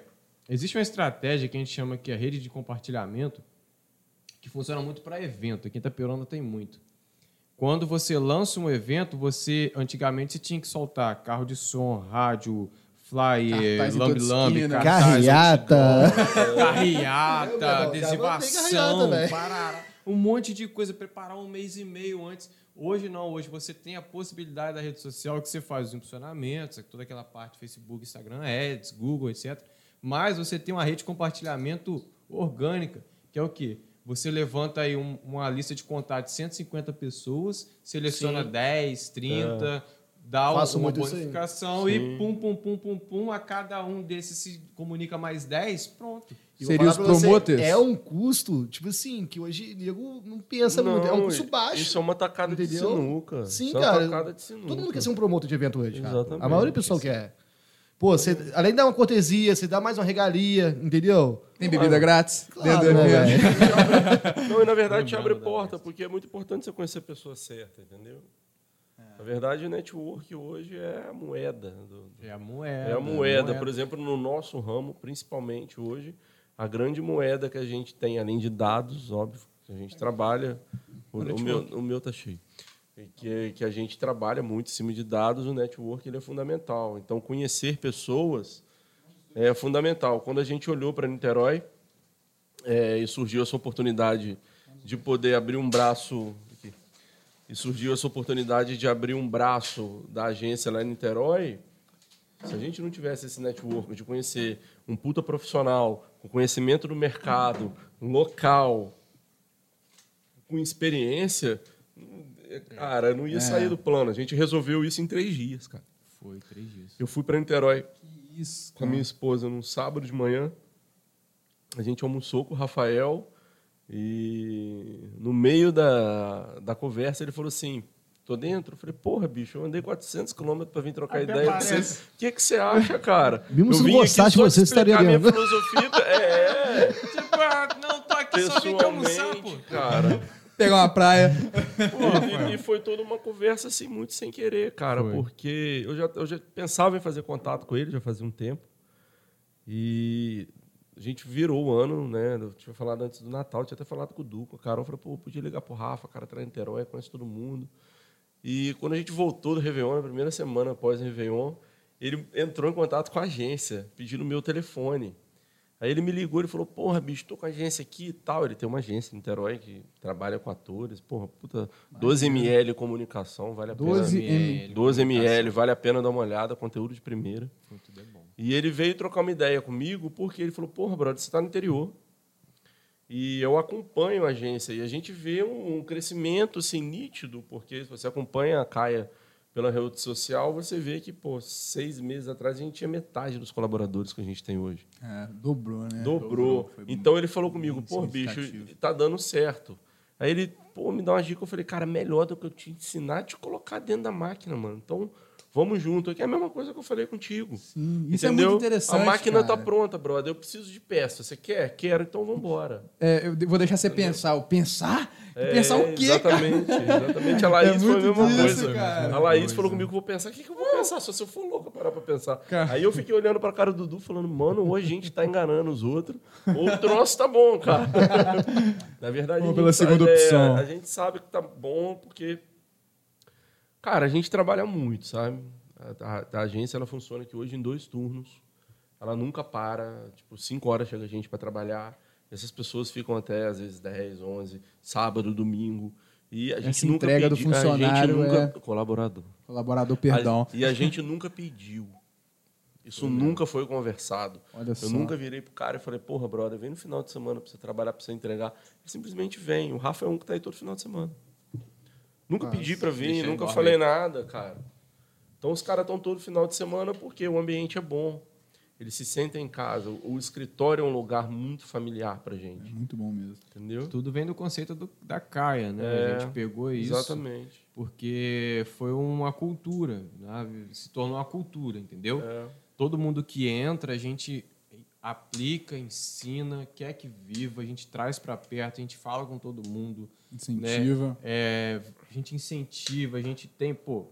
existe uma estratégia que a gente chama que é a rede de compartilhamento, que funciona muito para evento. Aqui em Itaperuna tem muito. Quando você lança um evento, você antigamente você tinha que soltar carro de som, rádio, flyer, Carreata. *laughs* carreata, Eu, meu irmão, adesivação, parará, um monte de coisa, preparar um mês e meio antes. Hoje não, hoje você tem a possibilidade da rede social que você faz os impulsionamentos, toda aquela parte Facebook, Instagram, Ads, Google, etc. Mas você tem uma rede de compartilhamento orgânica, que é o quê? Você levanta aí um- uma lista de contato de 150 pessoas, seleciona 10, 30, dá Faço uma bonificação e pum, pum, pum, pum, pum, a cada um desses se comunica mais 10, pronto. Seria os pra você, promoters? É um custo, tipo assim, que hoje nego não pensa muito. É um custo baixo. Isso é uma tacada de Entendeu? sinuca. Sim, isso É cara. uma tacada de sinuca. Todo mundo quer ser um promotor de evento hoje, cara. Exatamente. A maioria do pessoal quer. Pô, você, além de dar uma cortesia, você dá mais uma regalia, entendeu? Tem bebida grátis Claro, dentro né, velho? *laughs* Não, e na verdade te abre porta, porque é muito importante você conhecer a pessoa certa, entendeu? Na verdade, o network hoje é a moeda. do- do- É a moeda. é a moeda. Por exemplo, no nosso ramo, principalmente hoje, a grande moeda que a gente tem, além de dados, óbvio, que a gente trabalha. O, o meu, o meu tá cheio. Que, que a gente trabalha muito em cima de dados, o network ele é fundamental. Então, conhecer pessoas é fundamental. Quando a gente olhou para Niterói é, e surgiu essa oportunidade de poder abrir um braço e surgiu essa oportunidade de abrir um braço da agência lá em Niterói, se a gente não tivesse esse network de conhecer um puta profissional com conhecimento do mercado, local, com experiência, cara, não ia sair do plano. A gente resolveu isso em três dias, cara. Foi três dias. Eu fui para Niterói isso, com a minha esposa num sábado de manhã. A gente almoçou com o Rafael e no meio da, da conversa ele falou assim: tô dentro. Eu falei, porra, bicho, eu andei 400 quilômetros para vir trocar Até ideia. O que, que você acha, cara? *laughs* Mesmo se não gostasse você, te explicar estaria minha dentro. filosofia. É, *laughs* Tipo, ah, não, tô aqui só vim te almoçar, pô. pessoalmente, cara. Pegar uma praia. Pô, e, e foi toda uma conversa assim, muito sem querer, cara, Foi. porque eu já, eu já pensava em fazer contato com ele, já fazia um tempo. E a gente virou o ano, né? Eu tinha falado antes do Natal, tinha até falado com o Du, com a Carol, falei, pô, podia ligar pro Rafa, cara, tá em Niterói, conhece todo mundo. E quando a gente voltou do Réveillon, na primeira semana após o Réveillon, ele entrou em contato com a agência, pedindo o meu telefone. Aí ele me ligou e falou, porra, bicho, tô com a agência aqui e tal. Ele tem uma agência em Niterói que trabalha com atores. Porra, puta, 12ml comunicação, vale a 12 pena. M. 12ml, vale a pena dar uma olhada, conteúdo de primeira. É bom. E ele veio trocar uma ideia comigo porque ele falou, porra, brother, você está no interior. E eu acompanho a agência e a gente vê um, um crescimento assim, nítido, porque se você acompanha a Caia pela rede social, você vê que, pô, seis meses atrás a gente tinha metade dos colaboradores que a gente tem hoje. É, dobrou, né? Dobrou. Foi Então ele falou comigo, pô, bicho, tá dando certo. Aí ele, pô, me dá uma dica. Eu falei, cara, melhor do que eu te ensinar é te colocar dentro da máquina, mano. Então, vamos junto. Que é a mesma coisa que eu falei contigo. Sim, isso Entendeu? é muito interessante. A máquina cara. tá pronta, brother. Eu preciso de peça. Você quer? Quero, então vamos embora. É, eu vou deixar você pensar. O pensar? pensar o quê, cara? exatamente, Exatamente. A *laughs* Laís É foi a muito mesma disso, coisa. cara. A Laís falou comigo que eu vou pensar. O que, que eu vou pensar? Só se eu for louco parar pra pensar. Cara. Aí eu fiquei olhando pra cara do Dudu falando, mano, ou a gente tá enganando os outros, ou o troço tá bom, cara. *laughs* Na verdade, Vamos a pela gente segunda sabe- é, opção. a gente sabe que tá bom porque, cara, a gente trabalha muito, sabe? A, a- a agência ela funciona aqui hoje em dois turnos. Ela nunca para, tipo, cinco horas chega a gente para trabalhar. Essas pessoas ficam até às vezes 10, 11, sábado, domingo. E a gente Essa nunca entrega do pedi- a gente funcionário nunca, é- colaborador. Colaborador, perdão. A- e a gente nunca pediu. Isso nunca foi conversado. Olha eu só. nunca virei pro cara e falei, porra, brother, vem no final de semana pra você trabalhar, pra você entregar. Ele simplesmente vem. O Rafa é um que tá aí todo final de semana. Nunca pedi pra vir, nunca falei nada, cara. Então os caras estão todo final de semana porque o ambiente é bom. Eles se sentem em casa. O escritório é um lugar muito familiar pra É gente. muito bom mesmo. Entendeu? Tudo vem do conceito do- da Caia, né? É, a gente pegou isso Exatamente. porque foi uma cultura, né? se tornou uma cultura, entendeu? É. Todo mundo que entra, a gente aplica, ensina, quer que viva, a gente traz para perto, a gente fala com todo mundo, Incentiva. né? É, a gente incentiva, a gente tem, pô,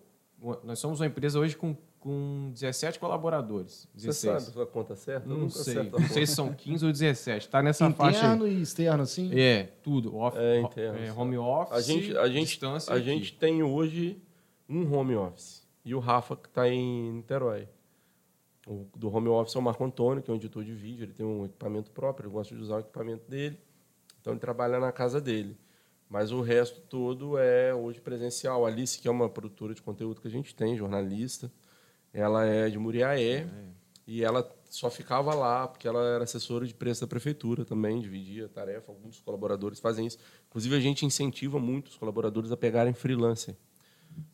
nós somos uma empresa hoje com, com 17 colaboradores. Você 16. sabe a conta certa? Eu Não nunca sei, não sei se são 15 ou 17, tá nessa faixa aí. Interno e externo, assim? É, tudo. Off, É, interno. é, home office, A gente, a gente, distância a aqui. gente tem hoje um home office. E o Rafa, que está em Niterói. O do home office é o Marco Antônio, que é um editor de vídeo. Ele tem um equipamento próprio, ele gosta de usar o equipamento dele. Então, ele trabalha na casa dele. Mas o resto todo é hoje presencial. A Alice, que é uma produtora de conteúdo que a gente tem, jornalista, ela é de Muriaé. E ela só ficava lá porque ela era assessora de preço da prefeitura também, dividia a tarefa. Alguns dos colaboradores fazem isso. Inclusive, a gente incentiva muito os colaboradores a pegarem freelancer.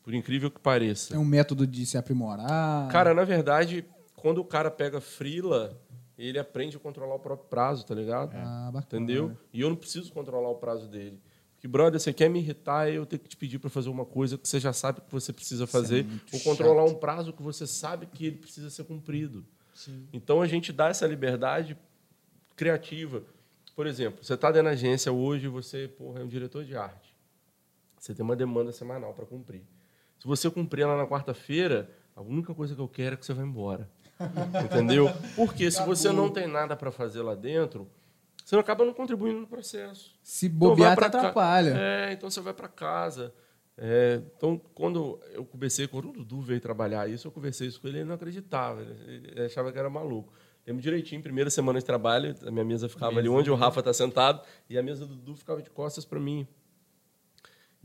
Por incrível que pareça. É um método de se aprimorar. Cara, na verdade, quando o cara pega freela, ele aprende a controlar o próprio prazo, tá ligado? Ah, bacana. Entendeu? E eu não preciso controlar o prazo dele. Porque, brother, você quer me irritar, eu tenho que te pedir para fazer uma coisa que você já sabe que você precisa fazer, muito ou controlar um prazo que você sabe que ele precisa ser cumprido. Então a gente dá essa liberdade criativa. Por exemplo, você está dentro da agência hoje, você porra, é um diretor de arte. Você tem uma demanda semanal para cumprir. Se você cumprir ela na quarta-feira, a única coisa que eu quero é que você vá embora. *laughs* Entendeu? Porque se você não tem nada para fazer lá dentro, você acaba não contribuindo no processo. Se Então bobear, te pra ca- atrapalha. É, então você vai para casa. É, então, quando eu conversei, quando o Dudu veio trabalhar isso, eu conversei isso com ele, ele não acreditava. Ele, achava que era maluco. Lembro direitinho, primeira semana de trabalho, a minha mesa ficava ali onde o Rafa tá sentado e a mesa do Dudu ficava de costas para mim.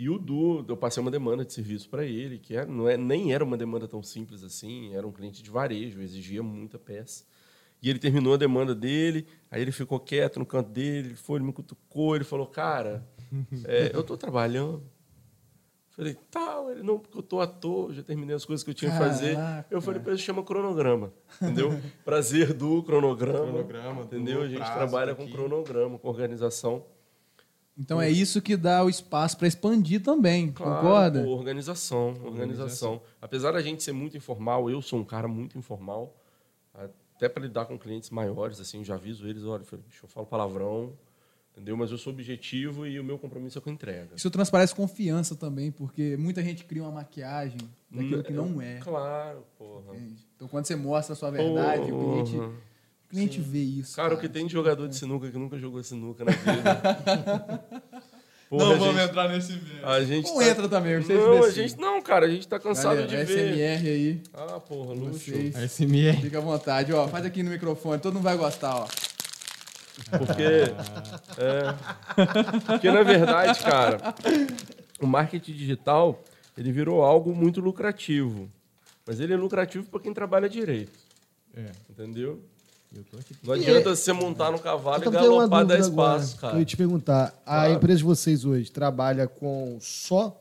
E o Du, eu passei uma demanda de serviço para ele, que era, não é, nem era uma demanda tão simples assim, era um cliente de varejo, exigia muita peça. E ele terminou a demanda dele, aí ele ficou quieto no canto dele, ele foi, ele me cutucou, ele falou, cara, é, eu estou trabalhando. Falei, tá, ele não, porque eu tô à toa, já terminei as coisas que eu tinha que fazer. Eu falei para ele, chama cronograma, entendeu? Prazer do cronograma, Cronograma, do entendeu? A gente prazo trabalha com cronograma, com organização. Então é isso que dá o espaço para expandir também, Claro, concorda? pô, organização, organização, Organização. Apesar da gente ser muito informal, eu sou um cara muito informal, até para lidar com clientes maiores, assim, já aviso eles, olha, eu falo palavrão, entendeu? Mas eu sou objetivo e o meu compromisso é com entrega. Isso transparece confiança também, porque muita gente cria uma maquiagem daquilo que não é. Claro, porra. entende? Então quando você mostra a sua verdade, o cliente, Porra. O cliente vê isso. Cara, o que tem de jogador de sinuca que nunca jogou sinuca na vida. *laughs* Porra, não vamos gente, entrar nesse meio. a gente Não tá- entra também, vocês Não, a gente não, cara, a gente tá cansado Galera, de ver. SMR aí, Ah, porra, luxo. vocês. SMR. Fica à vontade, ó. Faz aqui no microfone, todo mundo vai gostar, ó. Porque, é, porque na verdade, cara, o marketing digital ele virou algo muito lucrativo. Mas ele é lucrativo para quem trabalha direito, É, entendeu? Eu tô aqui. Não adianta você montar no cavalo Eu e galopar 10 dúvida agora, passos, cara. Eu ia te perguntar, a Claro. empresa de vocês hoje trabalha com só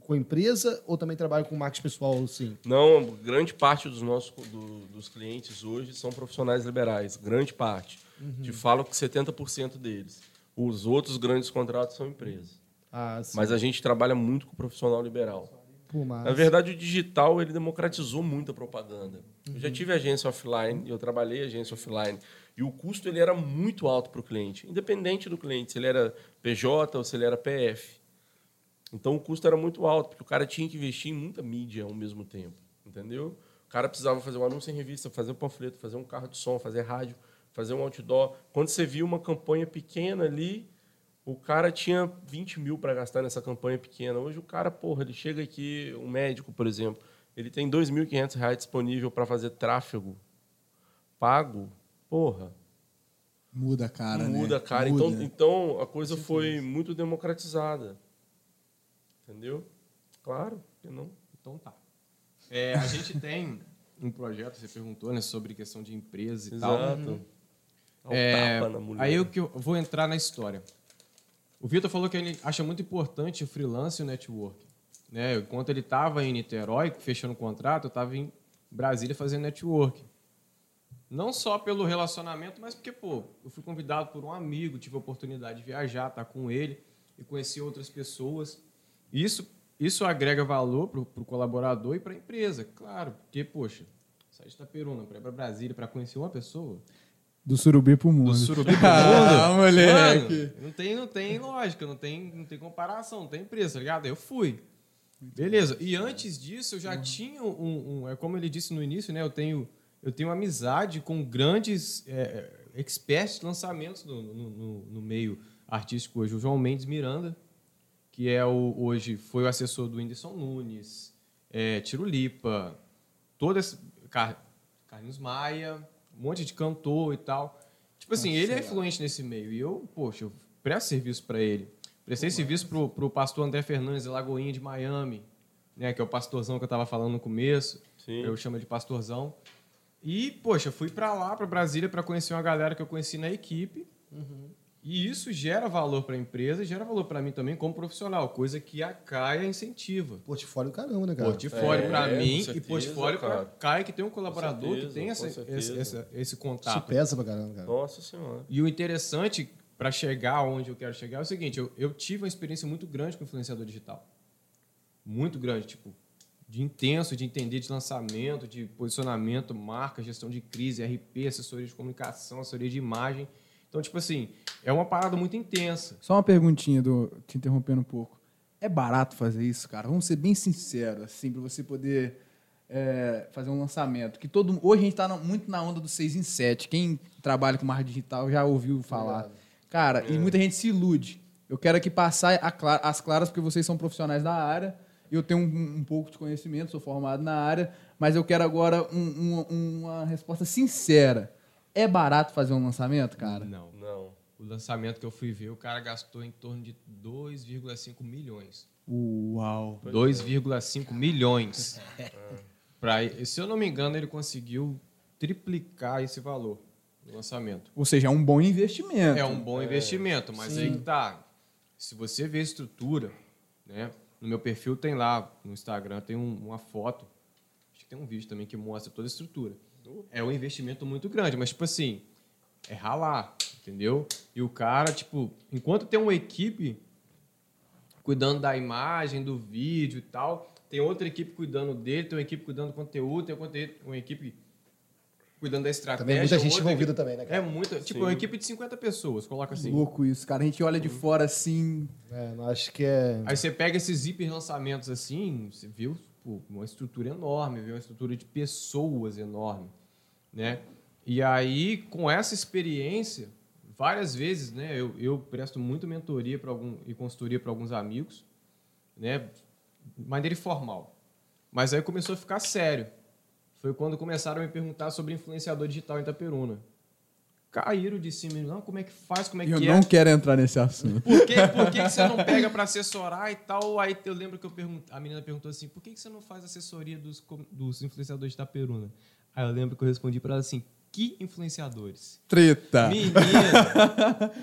com empresa ou também trabalha com marketing pessoal, sim? Não, grande parte dos nossos do- dos clientes hoje são profissionais liberais, grande parte. Uhum. Te falo que 70% deles. Os outros grandes contratos são empresas. Ah, sim. Mas a gente trabalha muito com o profissional liberal. Pô. Na verdade, o digital ele democratizou muito a propaganda. Eu Uhum. já tive agência offline, eu trabalhei agência offline, e o custo ele era muito alto para o cliente, independente do cliente, se ele era PJ ou se ele era PF. Então o custo era muito alto, porque o cara tinha que investir em muita mídia ao mesmo tempo, entendeu? O cara precisava fazer um anúncio em revista, fazer um panfleto, fazer um carro de som, fazer rádio, fazer um outdoor. Quando você via uma campanha pequena ali, o cara tinha 20 mil para gastar nessa campanha pequena. Hoje o cara, porra, ele chega aqui, um médico, por exemplo, ele tem 2.500 reais disponível para fazer tráfego pago. Porra, Muda a cara, né? muda, cara. Muda. Então, então a coisa foi muito democratizada. Entendeu? Claro, que não. Então tá. É, a gente *laughs* tem um projeto, você perguntou, né, sobre questão de empresas e tal. Exato. Dá um É, tapa na mulher. aí eu, que eu vou entrar na história. O Vitor falou que ele acha muito importante o freelance e o network. Né? Enquanto ele estava em Niterói, fechando o contrato, eu estava em Brasília fazendo network. Não só pelo relacionamento, mas porque, pô, eu fui convidado por um amigo, tive a oportunidade de viajar, estar com ele e conhecer outras pessoas. Isso, isso agrega valor para o colaborador e para a empresa, claro. Porque, poxa, sair de Itaperuna para ir para Brasília para conhecer uma pessoa, Do surubi pro mundo. do Surubi pro *laughs* Ah, mundo. moleque. Mano, não tem, não tem lógica, não tem, não tem comparação, não tem preço, tá ligado? Eu fui. Beleza. E antes disso, eu já tinha um, um- É como ele disse no início, né? Eu tenho, eu tenho amizade com grandes é, experts de lançamentos no, no, no- no meio artístico hoje. O João Mendes Miranda, que é o, hoje foi o assessor do Whindersson Nunes, é, Tiro Lipa, todo esse. Car, Carlinhos Maia, um monte de cantor e tal. Tipo assim, ele é influente nesse meio. E eu, poxa, eu presto serviço para ele. Prestei serviço pro, pro pastor André Fernandes, de Lagoinha de Miami, né, que é o pastorzão que eu estava falando no começo. Sim. Eu chamo de pastorzão. E, poxa, fui para lá, para Brasília, para conhecer uma galera que eu conheci na equipe. E isso gera valor para a empresa e gera valor para mim também como profissional, coisa que a Caia incentiva. Portfólio caramba, né, cara? Portfólio É, para com mim certeza, e portfólio para. Caia, que tem um colaborador certeza, que tem essa, esse, esse Isso contato. pesa pra caramba, cara. Nossa Senhora. E o interessante para chegar onde eu quero chegar é o seguinte: eu, eu tive uma experiência muito grande com influenciador digital. Muito grande, tipo, de intenso, de entender de lançamento, de posicionamento, marca, gestão de crise, RP, assessoria de comunicação, assessoria de imagem. Então, tipo assim, é uma parada muito intensa. Só uma perguntinha, do, te interrompendo um pouco. É barato fazer isso, cara? Vamos ser bem sinceros, assim, para você poder é, fazer um lançamento. Que todo Hoje a gente está muito na onda do 6 em 7. Quem trabalha com marketing digital já ouviu falar. Cara, e muita gente se ilude. Eu quero aqui passar a cla- as claras, porque vocês são profissionais da área. Eu tenho um, um pouco de conhecimento, sou formado na área, mas eu quero agora um- um- uma resposta sincera. É barato fazer um lançamento, cara? Não. Não. O lançamento que eu fui ver, o cara gastou em torno de 2,5 milhões. Uau. 2,5 milhões. *laughs* Pra, se eu não me engano, ele conseguiu triplicar esse valor no lançamento. Ou seja, é um bom investimento. É um bom investimento, mas aí que tá. Se você vê a estrutura, né? No meu perfil tem lá, no Instagram, tem um- uma foto. Acho que tem um vídeo também que mostra toda a estrutura. É um investimento muito grande, mas tipo assim, é ralar, entendeu? E o cara, tipo, enquanto tem uma equipe cuidando da imagem, do vídeo e tal, tem outra equipe cuidando dele, tem uma equipe cuidando do conteúdo, tem uma equipe cuidando da estratégia. Também muita gente envolvida equipe- também, né, cara? É muita, tipo, uma equipe de 50 pessoas, coloca assim. Louco isso, cara. A gente olha de fora assim. É, acho que é. Aí você pega esses hiper lançamentos assim, você viu pô, uma estrutura enorme, viu uma estrutura de pessoas enorme, né? E aí, com essa experiência, várias vezes, né, eu, eu presto muito mentoria para algum e consultoria para alguns amigos, né, de maneira informal. Mas aí começou a ficar sério. Foi quando começaram a me perguntar sobre influenciador digital em Itaperuna. Caíram de cima, não, como é que faz, como é Eu que é? não quero entrar nesse assunto. Por que, por que, que você não pega para assessorar e tal? Aí eu lembro que eu pergun- a menina perguntou assim: por que, que você não faz assessoria dos, dos influenciadores de Itaperuna? Aí eu lembro que eu respondi para ela assim: que influenciadores? Treta. Menina!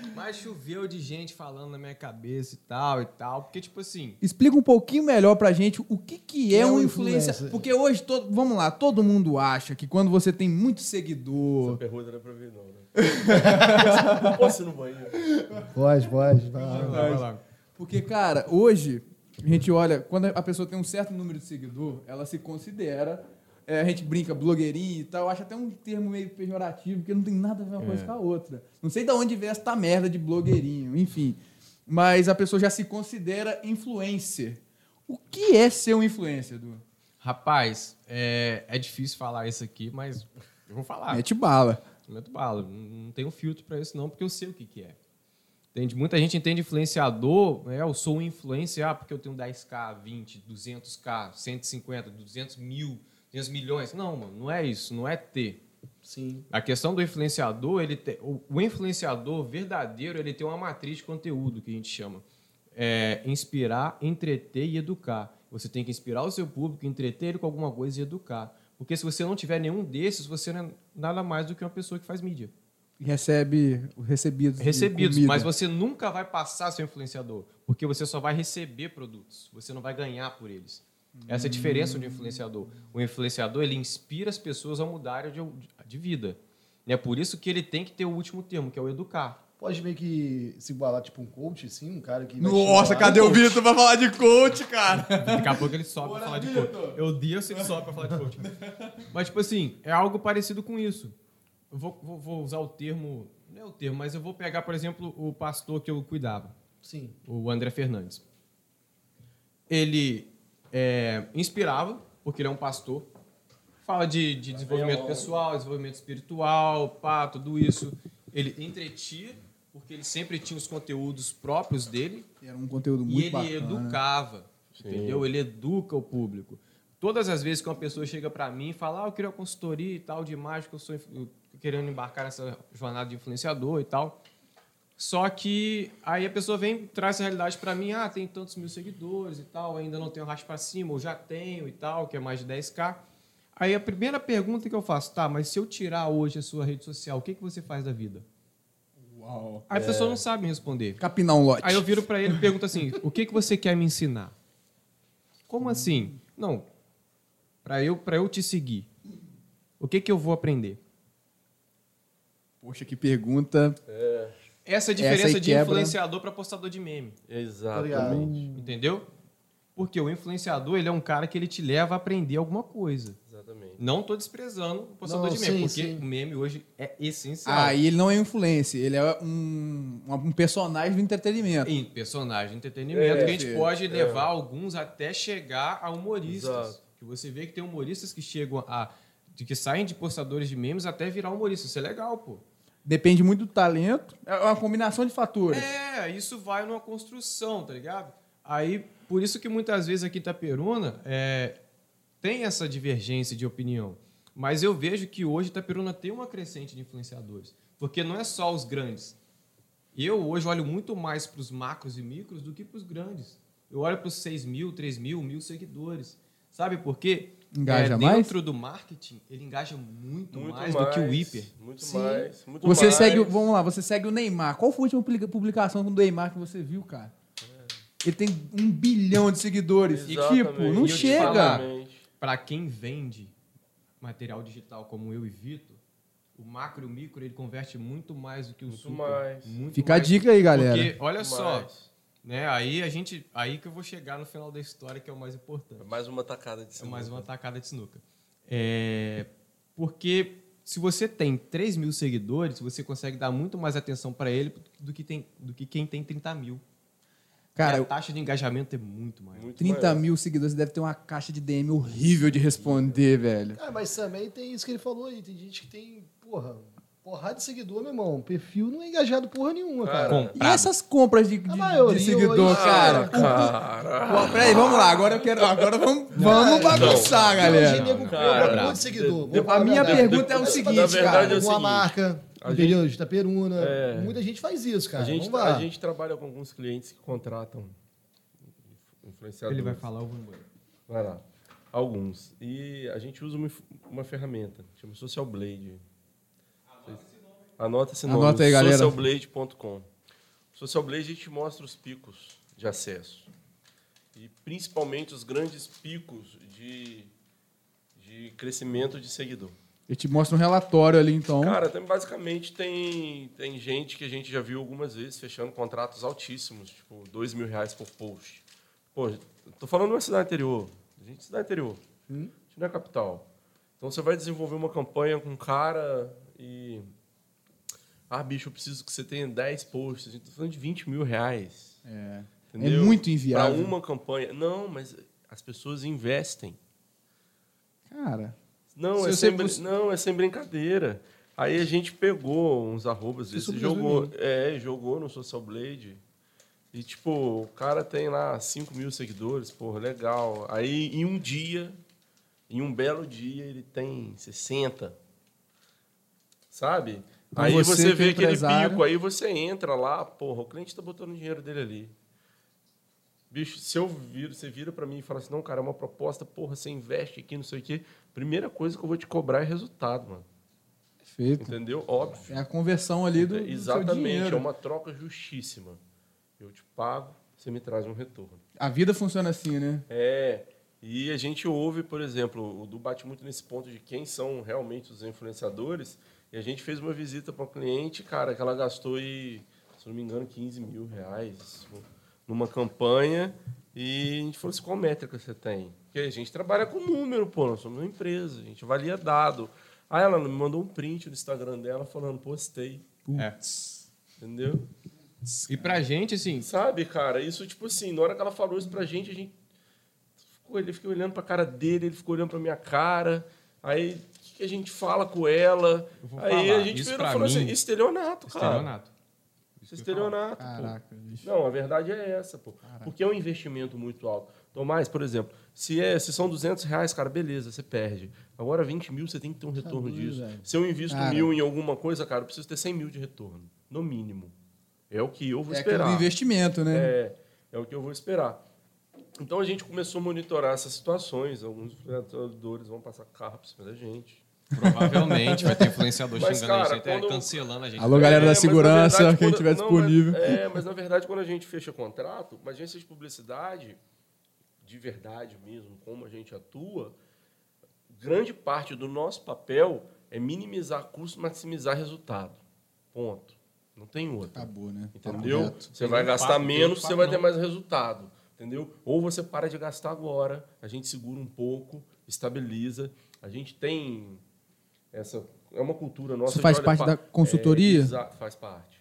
*laughs* Mas choveu de gente falando na minha cabeça e tal e tal. Porque, tipo assim. Explica um pouquinho melhor pra gente o que, que é, é um influencer. influencer? Porque hoje, todo, vamos lá, todo mundo acha que quando você tem muito Essa seguidor. pergunta não é pra mim, não, né? *laughs* Posso ir no banheiro? Pode, pode. vai lá. Vai lá, vai lá. Porque, cara, hoje, a gente olha, quando a pessoa tem um certo número de seguidor, ela se considera. É, a gente brinca blogueirinho e tal, acha até um termo meio pejorativo, porque não tem nada a ver uma coisa com a outra. Não sei de onde veio esta merda de blogueirinho, enfim. Mas a pessoa já se considera influencer. O que é ser um influencer, Edu? Rapaz, é, é difícil falar isso aqui, mas eu vou falar. Mete bala. Meto bala. Não não tenho filtro para isso, não, porque eu sei o que, que é. Entende? Muita gente entende influenciador, né? eu sou um influencer, ah, porque eu tenho 10k, 20, 200k, 150, 200 mil, 200 milhões. Não, mano, não é isso, não é ter. Sim. A questão do influenciador, ele o, influenciador verdadeiro, ele tem uma matriz de conteúdo que a gente chama. É, inspirar, entreter e educar. Você tem que inspirar o seu público, entreter ele com alguma coisa e educar. Porque se você não tiver nenhum desses, você não é nada mais do que uma pessoa que faz mídia. E recebe os recebidos. Recebidos, mas você nunca vai passar um influenciador, porque você só vai receber produtos, você não vai ganhar por eles. Essa é a diferença do influenciador. O influenciador, ele inspira as pessoas a mudarem de, de vida. É por isso que ele tem que ter o último termo, que é o educar. Pode meio que se igualar, tipo, um coach, assim, um cara que. Nossa, cadê o Vitor pra falar de coach, cara? Daqui a pouco ele sobe pra falar de coach. Eu desço ele sobe pra falar de coach. Mas, tipo assim, é algo parecido com isso. Eu vou, vou- vou usar o termo, não é o termo, mas eu vou pegar, por exemplo, o pastor que eu cuidava. Sim. o André Fernandes. Ele é, inspirava, porque ele é um pastor, fala de, de desenvolvimento pessoal, desenvolvimento espiritual, pá, tudo isso. Ele entretia, porque ele sempre tinha os conteúdos próprios dele, Era um conteúdo e muito ele bacana. educava, entendeu? Ele educa o público. Todas as vezes que uma pessoa chega para mim e fala, ah, eu queria uma consultoria e tal de imagem, que eu sou querendo embarcar nessa jornada de influenciador e tal. Só que aí a pessoa vem traz essa realidade para mim, ah, tem tantos mil seguidores e tal, ainda não tenho racha para cima, ou já tenho e tal, que é mais de 10k. Aí a primeira pergunta que eu faço, tá, mas se eu tirar hoje a sua rede social, o que, que você faz da vida? Uau. Aí a pessoa não sabe me responder. Capinar um lote. Aí eu viro pra ele e pergunto assim: o que, que você quer me ensinar? Como assim? Não. Pra eu, pra eu te seguir, o que, que eu vou aprender? Poxa, que pergunta. É Essa diferença aí de quebra. influenciador para postador de meme. Exatamente. Entendeu? Porque o influenciador, ele é um cara que ele te leva a aprender alguma coisa. Exatamente. Não tô desprezando o postador Não, de meme, sim, porque sim. o meme hoje é essencial. Ah, e ele não é influencer, ele é um, um personagem do entretenimento. Em personagem de entretenimento, É, que a gente sim. pode levar alguns até chegar a humoristas. Exato. Que você vê que tem humoristas que chegam a. De que saem de postadores de memes até virar humorista. Isso é legal, pô. Depende muito do talento. É uma combinação de fatores. É, isso vai numa construção, tá ligado? Aí, por isso que muitas vezes aqui em Itaperuna é, tem essa divergência de opinião. Mas eu vejo que hoje Itaperuna tem uma crescente de influenciadores. Porque não é só os grandes. Eu hoje olho muito mais para os macros e micros do que para os grandes. Eu olho para os 6 mil, 3 mil, mil seguidores. Sabe por quê? Engaja é, mais? Dentro do marketing, ele engaja muito, mais, do que o hiper. Muito Sim. mais. Muito Você mais. segue, o- vamos lá, você segue o Neymar. Qual foi a última publica- publicação do Neymar que você viu, cara? Ele tem um bilhão de seguidores. E, tipo, Exatamente. não E chega. Exatamente. Para quem vende material digital como eu e Vitor, o macro e o micro ele converte muito mais do que o Muito super. mais. Muito Fica a mais. dica aí, galera. Porque olha Muito só, mais. Né? Aí a gente, aí que eu vou chegar no final da história que é o mais importante. É mais uma tacada de É sinuca. mais uma tacada de sinuca. É, porque se você tem 3 mil seguidores, você consegue dar muito mais atenção para ele do que, tem, do que quem tem 30 mil. Cara, E a taxa de engajamento é muito maior. Muito 30 maior. mil seguidores deve ter uma caixa de DM horrível de responder, velho. Cara, mas também tem isso que ele falou aí. Tem gente que tem, porra, porrada de seguidor, meu irmão. Perfil não é engajado porra nenhuma, cara. Cara, E essas compras de, de- de seguidor, hoje- cara? Cara. Peraí, vamos lá. Agora eu quero. Agora vamos, vamos bagunçar, galera. nego Cara, compra muito seguidor. Vamos A minha pergunta é o seguinte, verdade, cara. é o Uma marca, a entendeu? De Itaperuna. É. Muita gente faz isso, cara. A gente, Vamos lá. a gente trabalha com alguns clientes que contratam influenciadores. Ele vai falar embora. Vai lá. Alguns. E a gente usa uma, uma ferramenta, chama Social Blade. Anota esse nome. Anota aí, galera. Socialblade.com. Social Blade a gente mostra os picos de acesso. E principalmente os grandes picos de, de crescimento de seguidor. Eu te mostro um relatório ali, então. Cara, tem, basicamente tem, tem gente que a gente já viu algumas vezes fechando contratos altíssimos, tipo, dois mil reais por post. Pô, tô falando numa cidade interior. A gente é cidade interior. A gente não é capital. Então você vai desenvolver uma campanha com um cara e. Ah, bicho, eu preciso que você tenha 10 posts. A gente tá falando de 20 mil reais. É. Entendeu? É muito inviável. uma campanha. Não, mas as pessoas investem. Cara, Não, Se é sem, não, é sem brincadeira. Aí a gente pegou uns arrobas desses, sobre jogou, é, jogou no Social Blade. E, tipo, o cara tem lá 5 mil seguidores, porra, legal. Aí, em um dia, em um belo dia, ele tem 60. Sabe? Então aí você você, é vê aquele pico, aí você entra lá, porra, o cliente tá botando o dinheiro dele ali. Bicho, se eu viro, você vira para mim e fala assim, não, cara, é uma proposta, porra, você investe aqui, não sei o quê. Primeira coisa que eu vou te cobrar é resultado, mano. perfeito. Entendeu? Óbvio. É a conversão ali do, Exatamente, é uma troca justíssima. Eu te pago, você me traz um retorno. A vida funciona assim, né? É, e a gente ouve, por exemplo, o Du bate muito nesse ponto de quem são realmente os influenciadores. E a gente fez uma visita para um cliente, cara, que ela gastou, aí, se não me engano, 15 mil reais numa campanha. E a gente falou assim, qual métrica você tem? Porque a gente trabalha com número, pô, nós somos uma empresa, a gente avalia dado. Aí ela me mandou um print no Instagram dela falando, postei, É. entendeu? E pra gente, assim, Sabe, cara, isso, tipo assim, na hora que ela falou isso pra gente, a gente ficou, ele ficou olhando pra cara dele, ele ficou olhando pra minha cara. Aí, que, a gente fala com ela? Aí falar, a gente isso virou e falou mim- assim, estelionato, cara. estelionato. Isso é estelionato. Caraca. Não, a verdade é essa, pô. Porque é um investimento muito alto. Tomás, por exemplo, se, é, se são 200 reais, cara, beleza, você perde. Agora, 20 mil, você tem que ter um retorno doido, disso. velho. Se eu invisto Cara. mil em alguma coisa, cara, eu preciso ter 100 mil de retorno. No mínimo. É o que eu vou É esperar. do investimento, né? É, é o que eu vou esperar. Então a gente começou a monitorar essas situações. Alguns influenciadores vão passar carro por cima da gente. Provavelmente vai ter influenciador *laughs* Mas, xingando a cara, gente, é, quando- cancelando a gente. Alô, galera da na segurança, verdade, quem quando- tiver não, disponível. Mas, é, mas na verdade, quando a gente fecha contrato, uma agência de publicidade, de verdade mesmo, como a gente atua, grande parte do nosso papel é minimizar custo, maximizar resultado. Ponto. Não tem outro. Acabou, né? Entendeu? Correto. Você vai gastar papo, menos, você vai ter não. mais resultado. Entendeu? Ou você para de gastar agora, a gente segura um pouco, estabiliza. A gente tem essa. É uma cultura nossa. Isso faz parte pa- da consultoria? É, exato, faz parte.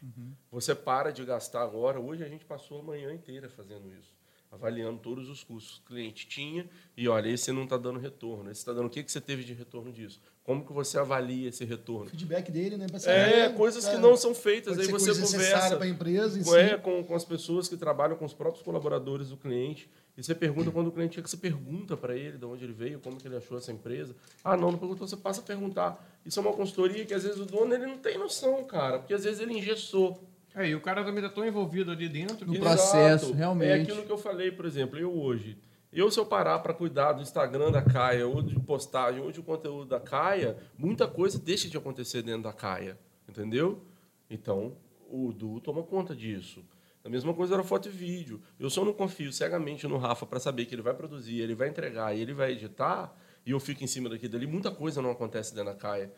Você para de gastar agora. Hoje a gente passou a manhã inteira fazendo isso. avaliando todos os custos que o cliente tinha e olha, esse não está dando retorno, esse está dando o que, que você teve de retorno disso? Como que você avalia esse retorno? feedback dele, né? Pra É, saber, coisas que cara, não são feitas. pode Aí ser você conversa para a empresa em com, si. é, com, com as pessoas que trabalham, com os próprios colaboradores do cliente. E você pergunta quando o cliente chega, você pergunta para ele de onde ele veio, como que ele achou essa empresa. Ah, não, não perguntou, você passa a perguntar. Isso é uma consultoria que às vezes o dono ele não tem noção, cara, porque às vezes ele engessou. É, e o cara também tá tão envolvido ali dentro No processo, Exato. realmente. É aquilo que eu falei, por exemplo, eu hoje. Eu, se eu parar para cuidar do Instagram da Caia, ou de postagem, ou de conteúdo da Caia, muita coisa deixa de acontecer dentro da Caia. Entendeu? Então, o Du toma conta disso. A mesma coisa era foto e vídeo. Eu só não confio cegamente no Rafa para saber que ele vai produzir, ele vai entregar e ele vai editar, e eu fico em cima daqui dali. Muita coisa não acontece dentro da Caia.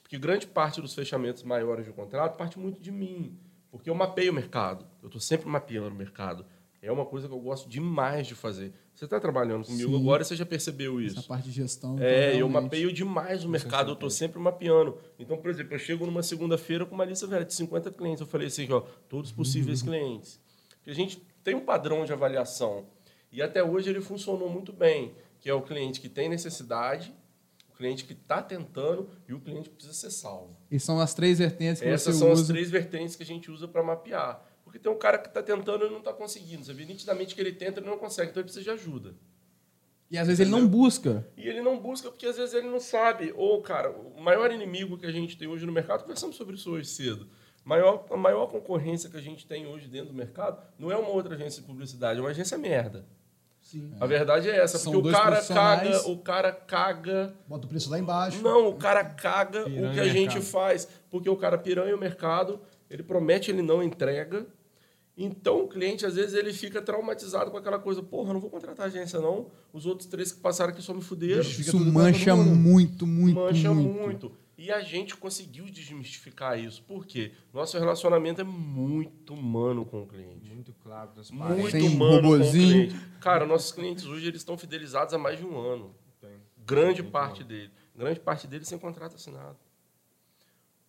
Porque grande parte dos fechamentos maiores de contrato parte muito de mim. Porque eu mapeio o mercado. Eu estou sempre mapeando o mercado. É uma coisa que eu gosto demais de fazer. Você está trabalhando comigo Sim. agora, você já percebeu isso. Essa parte de gestão. então, É, eu mapeio demais o mercado, eu estou sempre mapeando. Então, por exemplo, eu chego numa segunda-feira com uma lista velha de 50 clientes. Eu falei assim, ó, todos possíveis clientes. Porque a gente tem um padrão de avaliação. E até hoje ele funcionou muito bem, que é o cliente que tem necessidade, o cliente que está tentando e o cliente que precisa ser salvo. E são as três vertentes que Essas você são usa. as três vertentes que a gente usa para mapear. Porque tem um cara que está tentando e não está conseguindo. Você vê nitidamente que ele tenta e não consegue, então ele precisa de ajuda. E às vezes ele não busca. E ele não busca porque às vezes ele não sabe. Ou, cara, o maior inimigo que a gente tem hoje no mercado, conversamos sobre isso hoje cedo. Maior, a maior concorrência que a gente tem hoje dentro do mercado não é uma outra agência de publicidade, é uma agência merda. Sim. A verdade é essa, São porque o cara caga, o cara caga. Bota o preço lá embaixo. Não, o cara caga Piranha o que a gente mercado. faz, porque o cara piranha o mercado, ele promete, ele não entrega. Então o cliente às vezes ele fica traumatizado com aquela coisa, porra, não vou contratar agência não. Os outros três que passaram aqui só me fuderam. Isso mancha muito, muito, mancha muito. muito. E a gente conseguiu desmistificar isso. Por quê? Nosso relacionamento é muito humano com o cliente. Muito claro. Muito Tem humano com o cliente. Cara, nossos clientes hoje eles estão fidelizados há mais de um ano. Tem. Grande Muito parte bom. dele. Grande parte deles sem contrato assinado.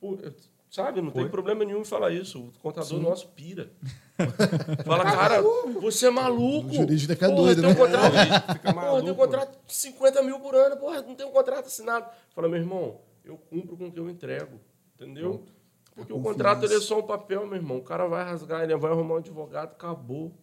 Eu- sabe, não Foi. tem problema nenhum em falar isso. O contador nosso pira. *laughs* Fala, cara, você é maluco. O jurídico deve ficar Porra, doido, tem um né? contrato, *laughs* Fica porra, tem um contrato de 50 mil por ano, porra, não tem um contrato assinado. Fala, meu irmão, eu cumpro com o que eu entrego. Entendeu? Porque É o contrato ele é só um papel, meu irmão. O cara vai rasgar, ele vai arrumar um advogado, acabou.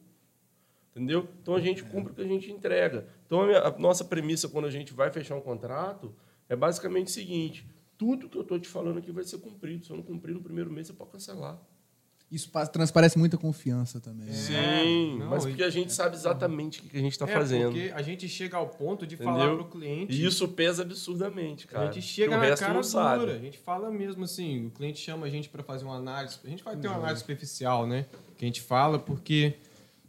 Entendeu? Então a gente cumpre o que a gente entrega. Então a, minha- a nossa premissa quando a gente vai fechar um contrato é basicamente o seguinte: tudo que eu estou te falando aqui vai ser cumprido. Se eu não cumprir no primeiro mês, você pode cancelar. Isso pa- transparece muita confiança também. Sim, não, mas porque a gente sabe exatamente o que a gente está É, fazendo. porque a gente chega ao ponto de Entendeu? falar pro cliente... E isso pesa absurdamente, cara. a gente chega o na cara dura, sabe. a gente fala mesmo assim, o cliente chama a gente para fazer uma análise, a gente vai ter uma análise superficial, né? Que a gente fala porque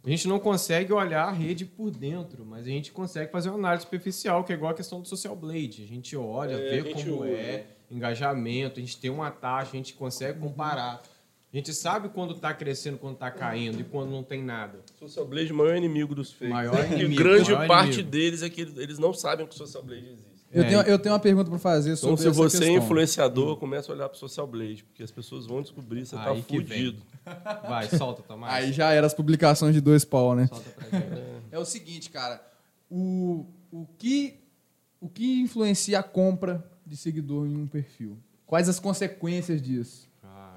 a gente não consegue olhar a rede por dentro, mas a gente consegue fazer uma análise superficial, que é igual a questão do social blade. A gente olha, É, a vê gente como é, engajamento, a gente tem uma taxa, a gente consegue comparar. A gente sabe quando está crescendo, quando está caindo e quando não tem nada. Social Blade é o maior inimigo dos fakes. Maior E inimigo, grande maior parte inimigo. deles é que eles não sabem que o Social Blade existe. Eu, É, tenho, eu tenho uma pergunta para fazer Então, sobre se essa você é questão. influenciador, começa a olhar para o Social Blade, porque as pessoas vão descobrir, você tá Aí que vem. fudido. *laughs* Vai, solta, Tomás. Aí já era as publicações de dois pau, né? Solta pra gente. É o seguinte, cara. O, o, que, o que influencia a compra de seguidor em um perfil? Quais as consequências disso? Ah,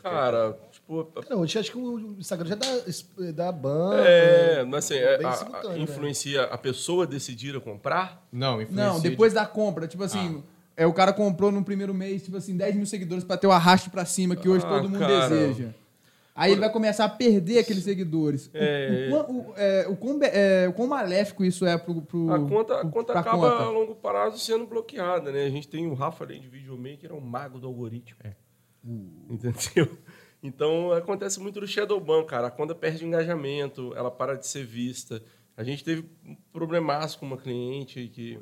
Cara, tipo, Cara, hoje acho que o Instagram já dá, dá ban. é, mas assim, é, a- a- simultâneo, né? influencia a pessoa decidir a comprar? Não, influencia Não, depois da compra. Tipo assim, é, o cara comprou no primeiro mês, tipo assim, 10 mil seguidores pra ter o arrasto pra cima que hoje Ah, todo mundo cara. deseja. Aí ele vai começar a perder aqueles seguidores. O- É. O, quão- o, é, o, quão, be- é, o quão maléfico isso é pro, pro, A conta, a pro- conta pra acaba conta. a longo prazo sendo bloqueada, né? A gente tem o Rafa, além de videomaker, é um mago do algoritmo. Entendeu? Então, acontece muito no Shadowban, cara. A conta perde engajamento, ela para de ser vista. A gente teve um problemaço com uma cliente que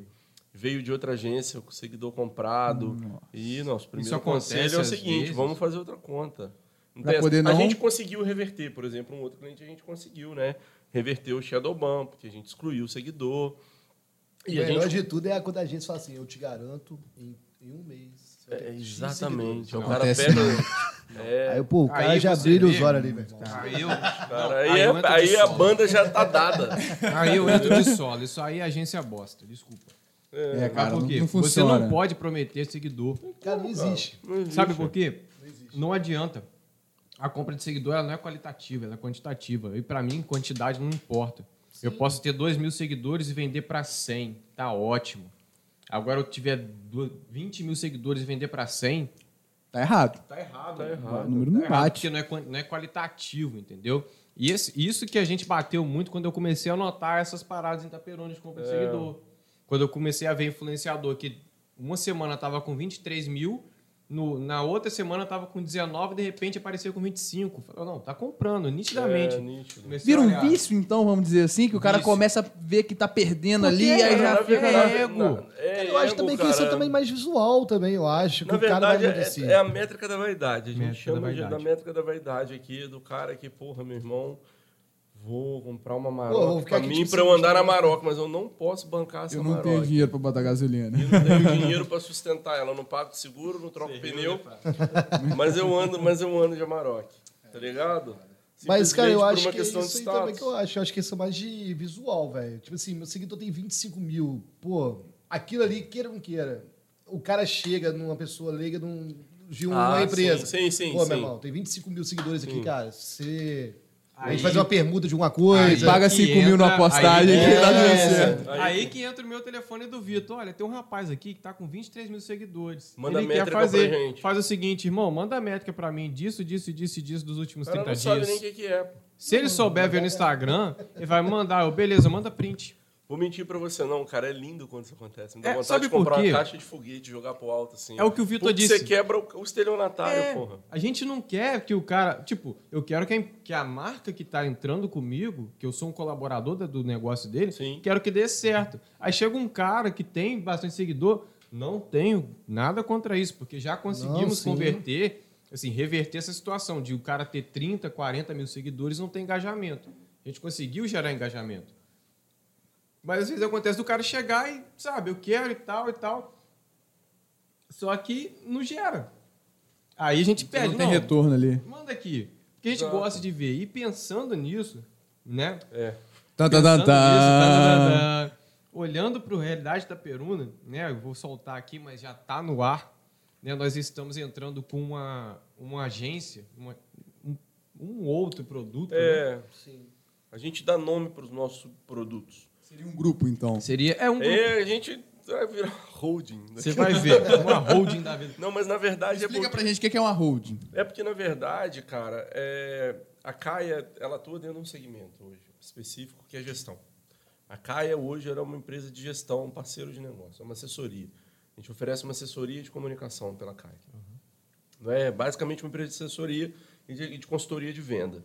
veio de outra agência, o seguidor comprado. E nosso primeiro conselho é o seguinte, vezes. vamos fazer outra conta. Não Pra poder A não- gente conseguiu reverter, por exemplo, um outro cliente a gente conseguiu, né? Reverter o Shadowban, porque a gente excluiu o seguidor. E E o a melhor gente de tudo é quando a gente fala assim, eu te garanto, em, em um mês. É, exatamente. O Não, cara acontece pega. não. *laughs* Aí, pô, o cara Aí já brilha os olhos ali, velho. Aí eu, Cara, aí, aí é- aí a banda já tá dada. *laughs* aí eu entro de solo. Isso aí é agência bosta, desculpa. É, Mas cara, por não, quê? não Você não pode prometer seguidor. Cara, não existe. Sabe por quê? Não adianta. A compra de seguidor ela não é qualitativa, ela é quantitativa. E pra mim, quantidade não importa. Eu posso ter 2 mil seguidores e vender pra 100. Tá ótimo. Agora eu tiver du- 20 mil seguidores e vender pra 100, Tá errado. tá errado. Tá errado. O número não Tá errado, bate. porque não é, não é qualitativo, entendeu? E esse- isso que a gente bateu muito quando eu comecei a notar essas paradas em Taperona de compra de seguidor. Quando eu comecei a ver influenciador que uma semana tava com 23 mil, no- na outra semana tava com 19, de repente apareceu com 25. Falei, não, tá comprando, nitidamente. É, nítido. Vira um vício, então, vamos dizer assim, que o cara Vício. começa a ver que tá perdendo Porque ali, aí é, já na fica. verdade, é ego. na- é eu acho ego, também que cara. isso é também mais visual também, eu acho. Que Na o cara vai é, assim. é a métrica da vaidade. A gente Métrica chama da de- da, métrica da vaidade aqui, do cara que, porra, meu irmão, vou comprar uma Pô, Maroc ficar pra mim pra eu andar na. Maroc, mas eu não posso bancar essa Eu não Maroc. tenho dinheiro pra botar gasolina. Eu não tenho *laughs* dinheiro pra sustentar ela, eu não pago seguro, não troco pneu, *laughs* mas eu ando, mas eu ando de Amarok, tá ligado? Mas, cara, eu acho que é isso aí também que eu acho. Eu acho que isso é mais de visual, velho. Tipo assim, meu seguidor tem 25 mil. Pô, aquilo ali, queira ou não queira, o cara chega numa pessoa leiga num, de uma Ah, empresa. sim, sim, sim, Pô, sim. meu irmão, tem 25 mil seguidores aqui, Sim. cara. Você... A Aí- gente faz uma permuta de alguma coisa. Paga que 5 mil entra- na postagem aí- que tá É, certo. Aí- Aí, que entra o meu telefone do Vitor. Olha, tem um rapaz aqui que tá com 23 mil seguidores. Manda Ele a quer métrica fazer. pra gente. Faz o seguinte, irmão, manda a métrica pra mim disso, disso, disso e disso dos últimos O cara 30 não sabe dias. nem o que, que é. Se ele souber ver no Instagram, ele vai mandar. Eu, beleza, manda print. Vou mentir pra você, não, cara. É lindo quando isso acontece. Me dá É, vontade sabe de por comprar quê? uma caixa de foguete jogar pro alto, assim. É o que o Vitor Porque disse. você quebra o, o estelionatário, É, porra. a gente não quer que o cara. Tipo, eu quero que a, que a marca que tá entrando comigo, que eu sou um colaborador da- do negócio dele, Sim. quero que dê certo. Aí chega um cara que tem bastante seguidor, não tenho nada contra isso, porque já conseguimos sim. converter, assim, reverter essa situação de o cara ter 30, 40 mil seguidores e não ter engajamento. A gente conseguiu gerar engajamento. Mas às vezes acontece do cara chegar e, sabe, eu quero e tal e tal. Só que não gera. Aí a gente pede, Não tem não, retorno ali. Manda aqui. Porque a gente Exato. gosta de ver. E pensando nisso, né? É. Tan, nisso, tan. tá, tá, tá, tá. olhando para a realidade da Peruna, né? Eu vou soltar aqui, mas já está no ar. Né? Nós estamos entrando com uma, uma agência, uma- um, um outro produto. né? É. A gente dá nome pros nossos produtos. Seria um grupo, então. Seria é um grupo. É, a gente vai virar holding. né? Você vai ver uma holding da vida. Não, mas na verdade é Explica porque, pra gente o que é uma holding. é porque, na verdade, cara, é, a Caia, ela atua dentro de um segmento hoje, específico, que é gestão. A Caia hoje era uma empresa de gestão, um parceiro de negócio, é uma assessoria. A gente oferece uma assessoria de comunicação pela Caia. Não é basicamente uma empresa de assessoria e de, e de consultoria de venda.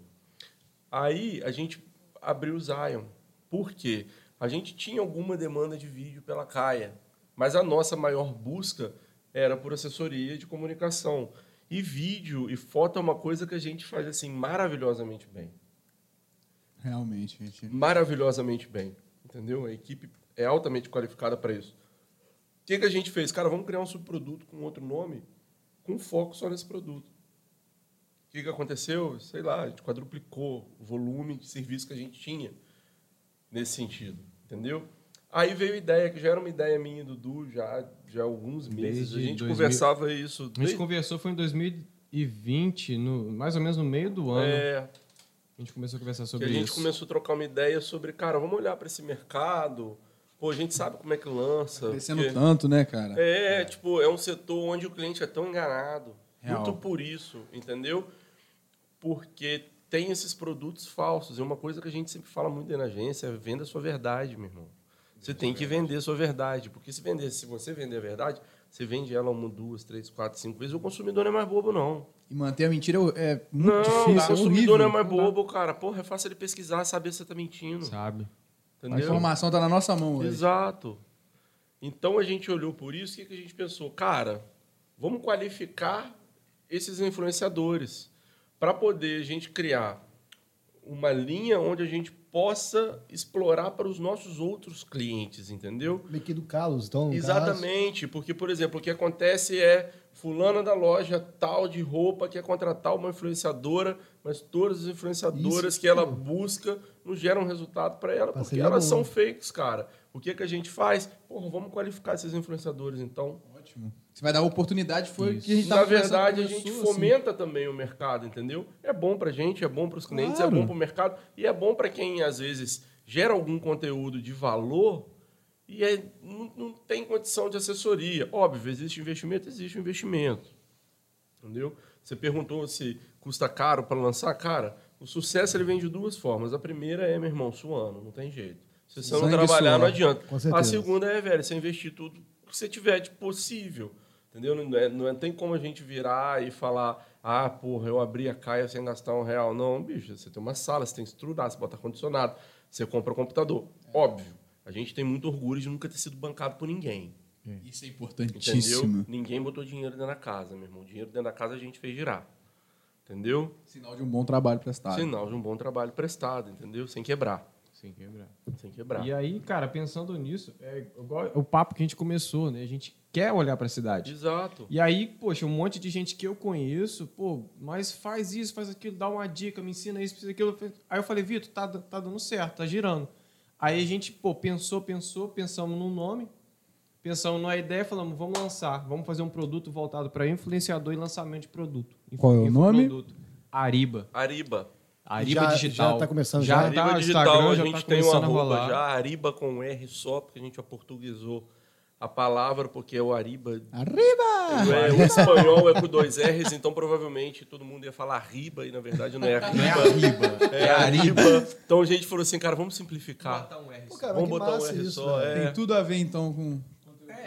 Aí a gente abriu o Zion. Por quê? A gente tinha alguma demanda de vídeo pela Caia, mas a nossa maior busca era por assessoria de comunicação. E vídeo e foto é uma coisa que a gente faz assim maravilhosamente bem. Realmente, gente. Maravilhosamente bem. Entendeu? A equipe é altamente qualificada para isso. O que, que a gente fez? Cara, vamos criar um subproduto com outro nome, com foco só nesse produto. O que, que aconteceu? Sei lá, a gente quadruplicou o volume de serviço que a gente tinha nesse sentido, entendeu? Aí veio a ideia, que já era uma ideia minha e do Du já, já há alguns meses. Desde a gente 2000. conversava isso. A gente desde- conversou foi em 2020, no, mais ou menos no meio do ano. é, A gente começou a conversar sobre a gente isso. começou a trocar uma ideia sobre, cara, vamos olhar para esse mercado. Pô, a gente sabe como é que lança. Crescendo porque- tanto, né, cara? É, tipo, é um setor onde o cliente é tão enganado. Real. Muito por isso, entendeu? Porque tem esses produtos falsos. É uma coisa que a gente sempre fala muito dentro da agência, é venda a sua verdade, meu irmão. Você tem que vender a sua verdade. Porque se, vender, se você vender a verdade, você vende ela uma, duas, três, quatro, cinco vezes. O consumidor não é mais bobo, não. E manter a mentira é é muito não, difícil, o é consumidor horrível. não é mais bobo, cara. Porra, é fácil ele pesquisar, saber se você tá mentindo. Sabe? A Entendeu? informação tá na nossa mão hoje. Exato. Então a gente olhou por isso, o que que a gente pensou? Cara, vamos qualificar esses influenciadores para poder a gente criar uma linha onde a gente possa explorar para os nossos outros clientes, entendeu? Que educá-los, então. no caso. Exatamente, porque, por exemplo, o que acontece é fulana da loja tal de roupa quer contratar uma influenciadora, mas todas as influenciadoras que ela busca não geram resultado para ela, porque elas boa. são fakes, cara. O que, que a gente faz? Porra, vamos qualificar esses influenciadores, então. Você vai dar oportunidade, foi o que a gente Na verdade, a gente começou, assim. fomenta também o mercado, entendeu? É bom pra gente, é bom pros clientes, Claro. é bom pro mercado e é bom pra quem às vezes gera algum conteúdo de valor e é- não, não tem condição de assessoria. Óbvio, existe investimento, existe investimento. Entendeu? Você perguntou se custa caro para lançar, cara. O sucesso ele vem de duas formas. A primeira é, meu irmão, suando, não tem jeito. Se você não Sangue trabalhar, não adianta. A segunda é, velho, você investir tudo que você tiver de possível. Entendeu? Não, é, não é- tem como a gente virar e falar, ah, porra, eu abri a caia sem gastar um real. Não, bicho, você tem uma sala, você tem que estruturar, você bota ar-condicionado, você compra um computador. Óbvio, a gente tem muito orgulho de nunca ter sido bancado por ninguém. Isso é Entendeu? importantíssimo. Ninguém botou dinheiro dentro da casa, meu irmão. O dinheiro dentro da casa a gente fez girar. Entendeu? Sinal de um bom trabalho prestado. Sinal de um bom trabalho prestado, entendeu? Sem quebrar. Sem quebrar. Sem quebrar. E aí, cara, pensando nisso, é igual o papo que a gente começou, né? A gente quer olhar pra cidade. Exato. E aí, poxa, um monte de gente que eu conheço, pô, mas faz isso, faz aquilo, dá uma dica, me ensina isso, precisa aquilo. Aí eu falei, Vitor, tá, tá dando certo, tá girando. Aí a gente, pô, pensou, pensou, pensamos num nome, pensamos numa ideia, falamos, vamos lançar, vamos fazer um produto voltado para influenciador e lançamento de produto. Qual é o nome? Infoproduto. Ariba. Ariba. Ariba Já- Digital. já tá começando já. já? Ariba tá, Digital, Instagram a já gente tá tem um começando a arroba rolar. já, Ariba com R só, porque a gente aportuguesou a palavra, porque é o Ariba. Arriba! É, o espanhol é com dois R's, então provavelmente todo mundo ia falar Riba e na verdade não é Não é Arriba. Ariba. É Ariba. Então a gente falou assim, cara, vamos simplificar. Botar um R Pô, só. cara, Vamos botar um massa R isso, só. velho. É. Tem tudo a ver, então, com...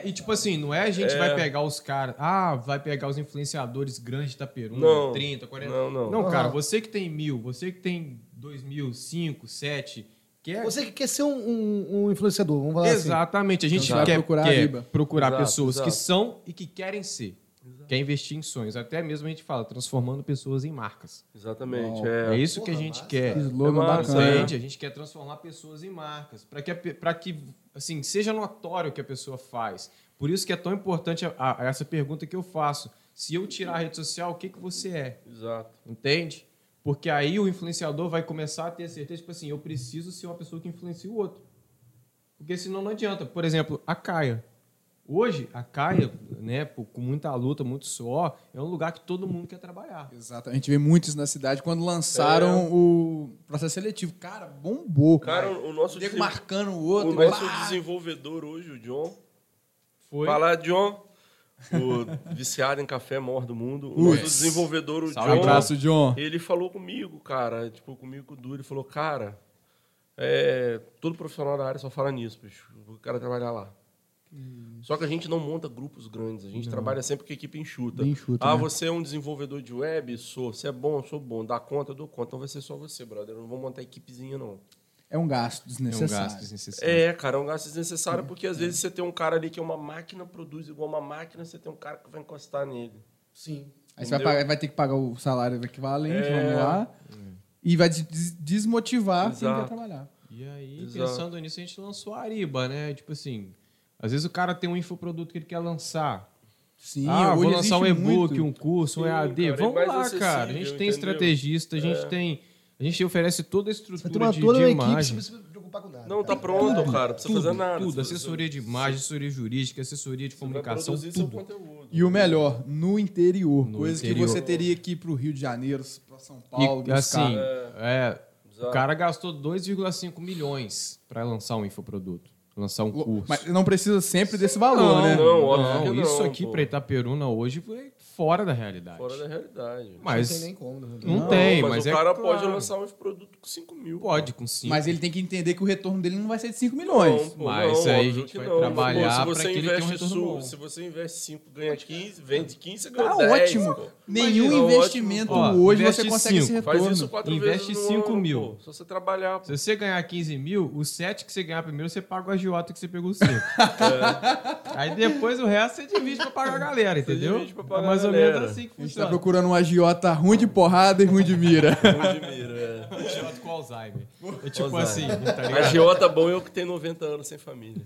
É, e tipo assim, não é a gente É. vai pegar os caras, ah, vai pegar os influenciadores grandes de Itaperuna, Não. 30, 40. Não, não. Não, cara, você que tem mil, você que tem dois mil, cinco, sete, quer. Você que quer ser um, um- um influenciador, vamos falar assim. Exatamente, a gente vai quer procurar quer procurar Exato, pessoas que exato. são e que querem ser. Quer investir em sonhos. Até mesmo a gente fala, transformando pessoas em marcas. Exatamente. Uau. É. É, isso que a gente quer. Que slogan É massa, bacana. Entende? A gente quer transformar pessoas em marcas, para que, pra que assim, seja notório o que a pessoa faz. Por isso que é tão importante a- a- essa pergunta que eu faço. Se eu tirar a rede social, o que, que você é? Exato. Entende? Porque aí o influenciador vai começar a ter certeza, tipo assim, eu preciso ser uma pessoa que influencia o outro. Porque senão não adianta. Por exemplo, a Caia. Hoje, a Caia, né, com muita luta, muito suor, é um lugar que todo mundo quer trabalhar. Exato. A gente vê muito isso na cidade quando lançaram o processo seletivo. Cara, bombou. Cara, o nosso, desen- marcando o outro. o nosso pá. desenvolvedor hoje, o John. Foi. Fala, John. O *laughs* viciado em café maior do mundo. O nosso desenvolvedor, o Salve, John. Abraço, John. Ele falou comigo, cara, tipo, comigo com o Du, ele falou, cara, é, todo profissional da área só fala nisso, bicho. O cara trabalhar lá. Só que a gente não monta grupos grandes, a gente trabalha sempre com equipe enxuta. Bem enxuta, ah, né? você é um desenvolvedor de web? Sou. Você é bom? Sou bom. Dá conta? Eu dou conta. Então vai ser só você, brother. Eu não vou montar equipezinha, não. É um gasto É um desnecessário. gasto desnecessário. É, cara, é um gasto desnecessário porque às vezes você tem um cara ali que é uma máquina, produz igual uma máquina, você tem um cara que vai encostar nele. Sim. Aí você vai, Entendeu? pagar- vai ter que pagar o salário equivalente, É. vamos lá. E vai des- desmotivar quem quer trabalhar. E aí, Exato. pensando nisso, a gente lançou a Ariba, né? Tipo assim, às vezes o cara tem um infoproduto que ele quer lançar. Sim, ah, vou lançar um e-book, um curso, um Sim, EAD. cara, é Vamos lá, cara. A gente tem entendeu? estrategista, a gente É. tem. A gente oferece toda a estrutura de, toda de equipe imagem. sem você se preocupar com nada. Não, tá pronto, cara. Não precisa Tudo, fazer nada. tudo. Assessoria de imagem, assessoria jurídica, assessoria de você vai comunicação, tudo. conteúdo. E o melhor, no interior. No coisas interior. que você teria que ir pro Rio de Janeiro, pra São Paulo, E, assim, é, Exato. o cara gastou 2,5 milhões para lançar um infoproduto, lançar um curso. Mas não precisa sempre desse valor, né? não, óbvio que não, isso aqui pô. para Itaperuna hoje foi fora da realidade. Fora da realidade. Mas Não tem nem como. Não, não, Não, tem, mas, mas, o é cara claro. pode lançar um produto com 5 mil. Pode, com 5. Mas ele tem que entender que o retorno dele não vai ser de 5 milhões. Não, pô, Mas não, aí a gente vai não. trabalhar se você que ele tenha um investe retorno su- bom. Se você investe 5, ganha 15, vende 15, você ganha Tá 10. ótimo. pô. Nenhum Imagina, investimento ótimo. hoje Ó, investe você consegue esse cinco. retorno. Faz isso quatro Investe vezes no 5 ano, mil. pô. Só você trabalhar. pô. Se você ganhar 15 mil, os 7 que você ganhar primeiro, você paga o agiota que você pegou 5. *laughs* Aí depois o resto você divide pra pagar a galera, entendeu? divide pra pagar é mais ou menos assim que A gente tá funciona. procurando um agiota ruim de porrada e ruim de mira. *laughs* Ruim de mira, é. Agiota com Alzheimer. É tipo Alzheimer. assim, tá ligado? Agiota bom é o que tem 90 anos sem família.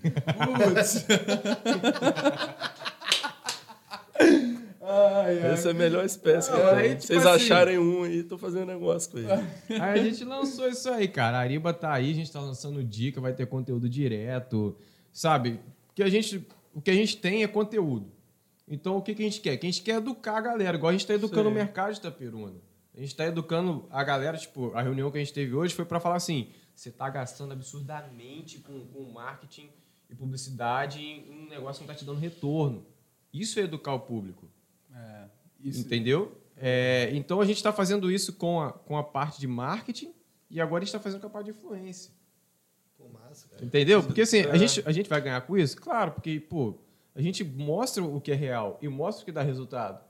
Essa é a melhor espécie que tem. tipo Vocês assim- acharem um aí, tô fazendo negócio com ele. *laughs* Aí a gente lançou isso aí, cara. A Ariba tá aí, a gente tá lançando dica, vai ter conteúdo direto, sabe? Que a gente, o que a gente tem é conteúdo. Então o que, que a gente quer? Que a gente quer educar a galera, igual a gente tá educando Sim. o mercado de Itaperuna. A gente tá educando a galera, tipo, a reunião que a gente teve hoje foi para falar assim: você tá gastando absurdamente com, com marketing e publicidade em um negócio que não tá te dando retorno. Isso é educar o público. É, isso. Entendeu? É, então a gente está fazendo isso com a, com a parte de marketing e agora a gente está fazendo com a parte de influência. Pô, massa, cara. Entendeu? Porque assim, É. a, gente, a gente vai ganhar com isso? Claro, porque, pô, a gente mostra o que é real e mostra o que dá resultado.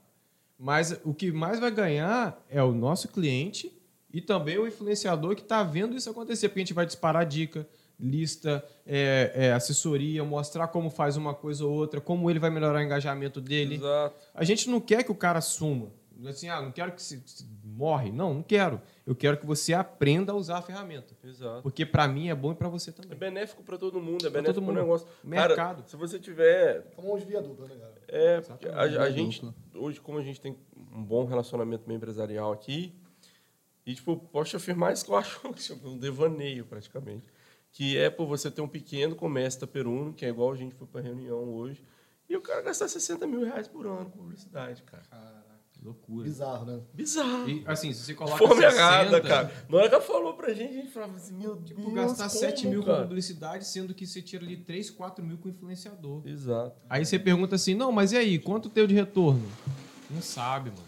Mas o que mais vai ganhar é o nosso cliente e também o influenciador que está vendo isso acontecer, porque a gente vai disparar dica, lista, é, é, assessoria, mostrar como faz uma coisa ou outra, como ele vai melhorar o engajamento dele. Exato. A gente não quer que o cara suma. Assim, ah, não quero que se, se morre. Não, não quero. Eu quero que você aprenda a usar a ferramenta. Exato. Porque para mim é bom e para você É também. benéfico para todo mundo, é Pra benéfico todo para o mundo. negócio. Mercado. Cara, se você tiver Famoso via dupla, né, cara? É, a, a gente, dupla. hoje, como a gente tem um bom relacionamento meio empresarial aqui, e, tipo, posso te afirmar isso que eu *laughs* acho tipo, um devaneio, praticamente. Que é por você ter um pequeno comércio taperuno, que é igual a gente foi para reunião hoje, e o cara gastar 60 mil reais por ano com publicidade, cara. Loucura. Bizarro, né? Bizarro. E, assim, se você coloca Fome 60, errada, cara. Na hora que ela falou pra gente, a gente falava assim, meu Deus, Tipo, gastar como, 7 mil com cara? publicidade, sendo que você tira ali 3, 4 mil com influenciador. Exato. Aí você pergunta assim, não, mas e aí, quanto teu de retorno? Não sabe, mano.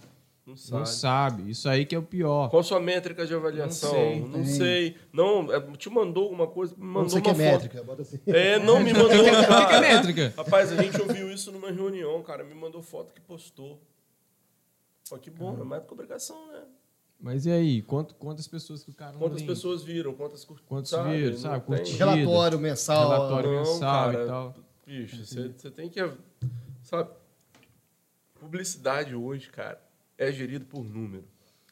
Não sabe. Não sabe. Isso aí que é o pior. Qual sua métrica de avaliação? sei. Não sei. Não, é, te mandou alguma coisa, me Não mandou sei uma que é foto. métrica, bota assim. É, não me mandou. *laughs* O que, que é métrica? Rapaz, a gente ouviu isso numa reunião, cara. Me mandou foto que postou. Pô, que bom, é mais do que obrigação, né? Mas e aí, quanto, quantas pessoas que o cara não Quantas pessoas viram, ququantas curtidas. Quantos viram, sabe? Relatório mensal. Relatório. Não, mensal cara, e tal. Bicho, você você tem que. Sabe? Publicidade hoje, cara, é gerido por número.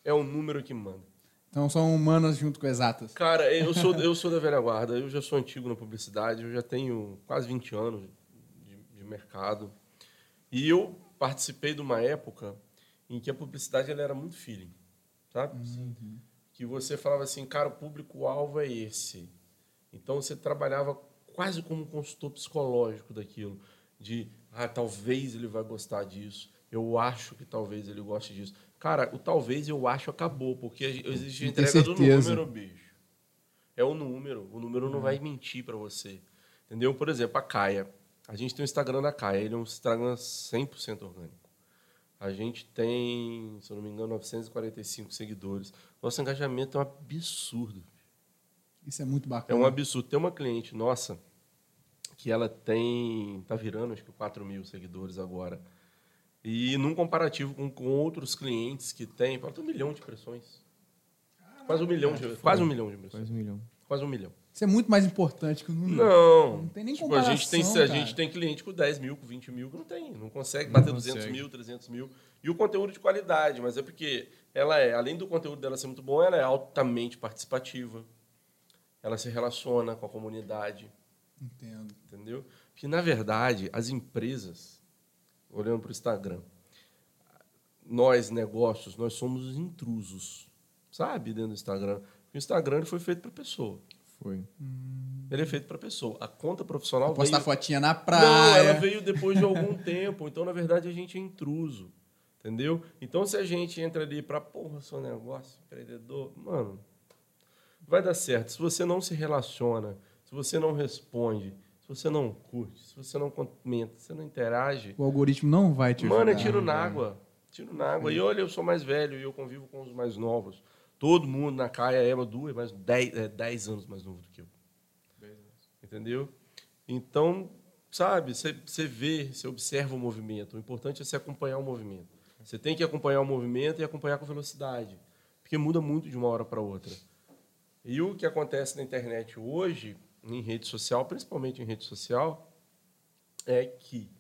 É o número que manda. Então são humanas junto com exatas. Cara, eu sou, *laughs* eu sou da velha guarda, eu já sou antigo na publicidade, eu já tenho quase 20 anos de, de mercado. E eu participei de uma época em que a publicidade ela era muito feeling, sabe? Que você falava assim, cara, o público-alvo é esse. Então você trabalhava quase como um consultor psicológico daquilo, de, ah, talvez ele vai gostar disso, eu acho que talvez ele goste disso. Cara, o talvez eu acho acabou, porque existe a entrega do número, bicho. É o número. O número não vai mentir para você. Entendeu? Por exemplo, a Caia. A gente tem o Instagram da Caia. Ele é um Instagram 100% orgânico. A gente tem, se eu não me engano, 945 seguidores. Nosso engajamento é um absurdo. Isso é muito É bacana. um absurdo. Tem uma cliente nossa que ela tem, tá virando acho que 4 mil seguidores agora. E num comparativo com, com outros clientes que tem, ela tem um milhão de impressões. Quase um milhão de, quase um milhão de impressões. Quase um milhão. Quase um milhão. Isso é muito mais importante que o número. Não. Não tem nem tipo, a gente tem, comparação, a cara. gente tem cliente com 10 mil, com 20 mil, que não tem. Não consegue bater consegue. 200 mil, 300 mil. E o conteúdo de qualidade, mas é porque ela é, além do conteúdo dela ser muito bom, ela é altamente participativa. Ela se relaciona com a comunidade, Entendo. entendeu? Que, na verdade, as empresas, olhando para o Instagram, nós, negócios, nós somos os intrusos, sabe? Dentro do Instagram. O Instagram foi feito para pessoa. Foi. Ele é feito para pessoa. A conta profissional Postar veio... fotinha na Não, praia. ela veio depois de algum *laughs* tempo. Então, na verdade, a gente é intruso. Entendeu? Então, se a gente entra ali para, porra, seu negócio, empreendedor, mano, vai dar certo. Se você não se relaciona, se você não responde, se você não curte, se você não comenta, se você não interage, O algoritmo não vai te ajudar. mano, é tiro na água. Tiro na água. E olha, eu sou mais velho e eu convivo com os mais novos. Todo mundo na Caia é duas, mas 10 é 10 anos mais novo do que eu. Entendeu? Então, sabe, você vê, você observa o movimento. O importante é você acompanhar o movimento. Você tem que acompanhar o movimento e acompanhar com velocidade. Porque muda muito de uma hora para outra. E o que acontece na internet hoje, em rede social, principalmente em rede social, é que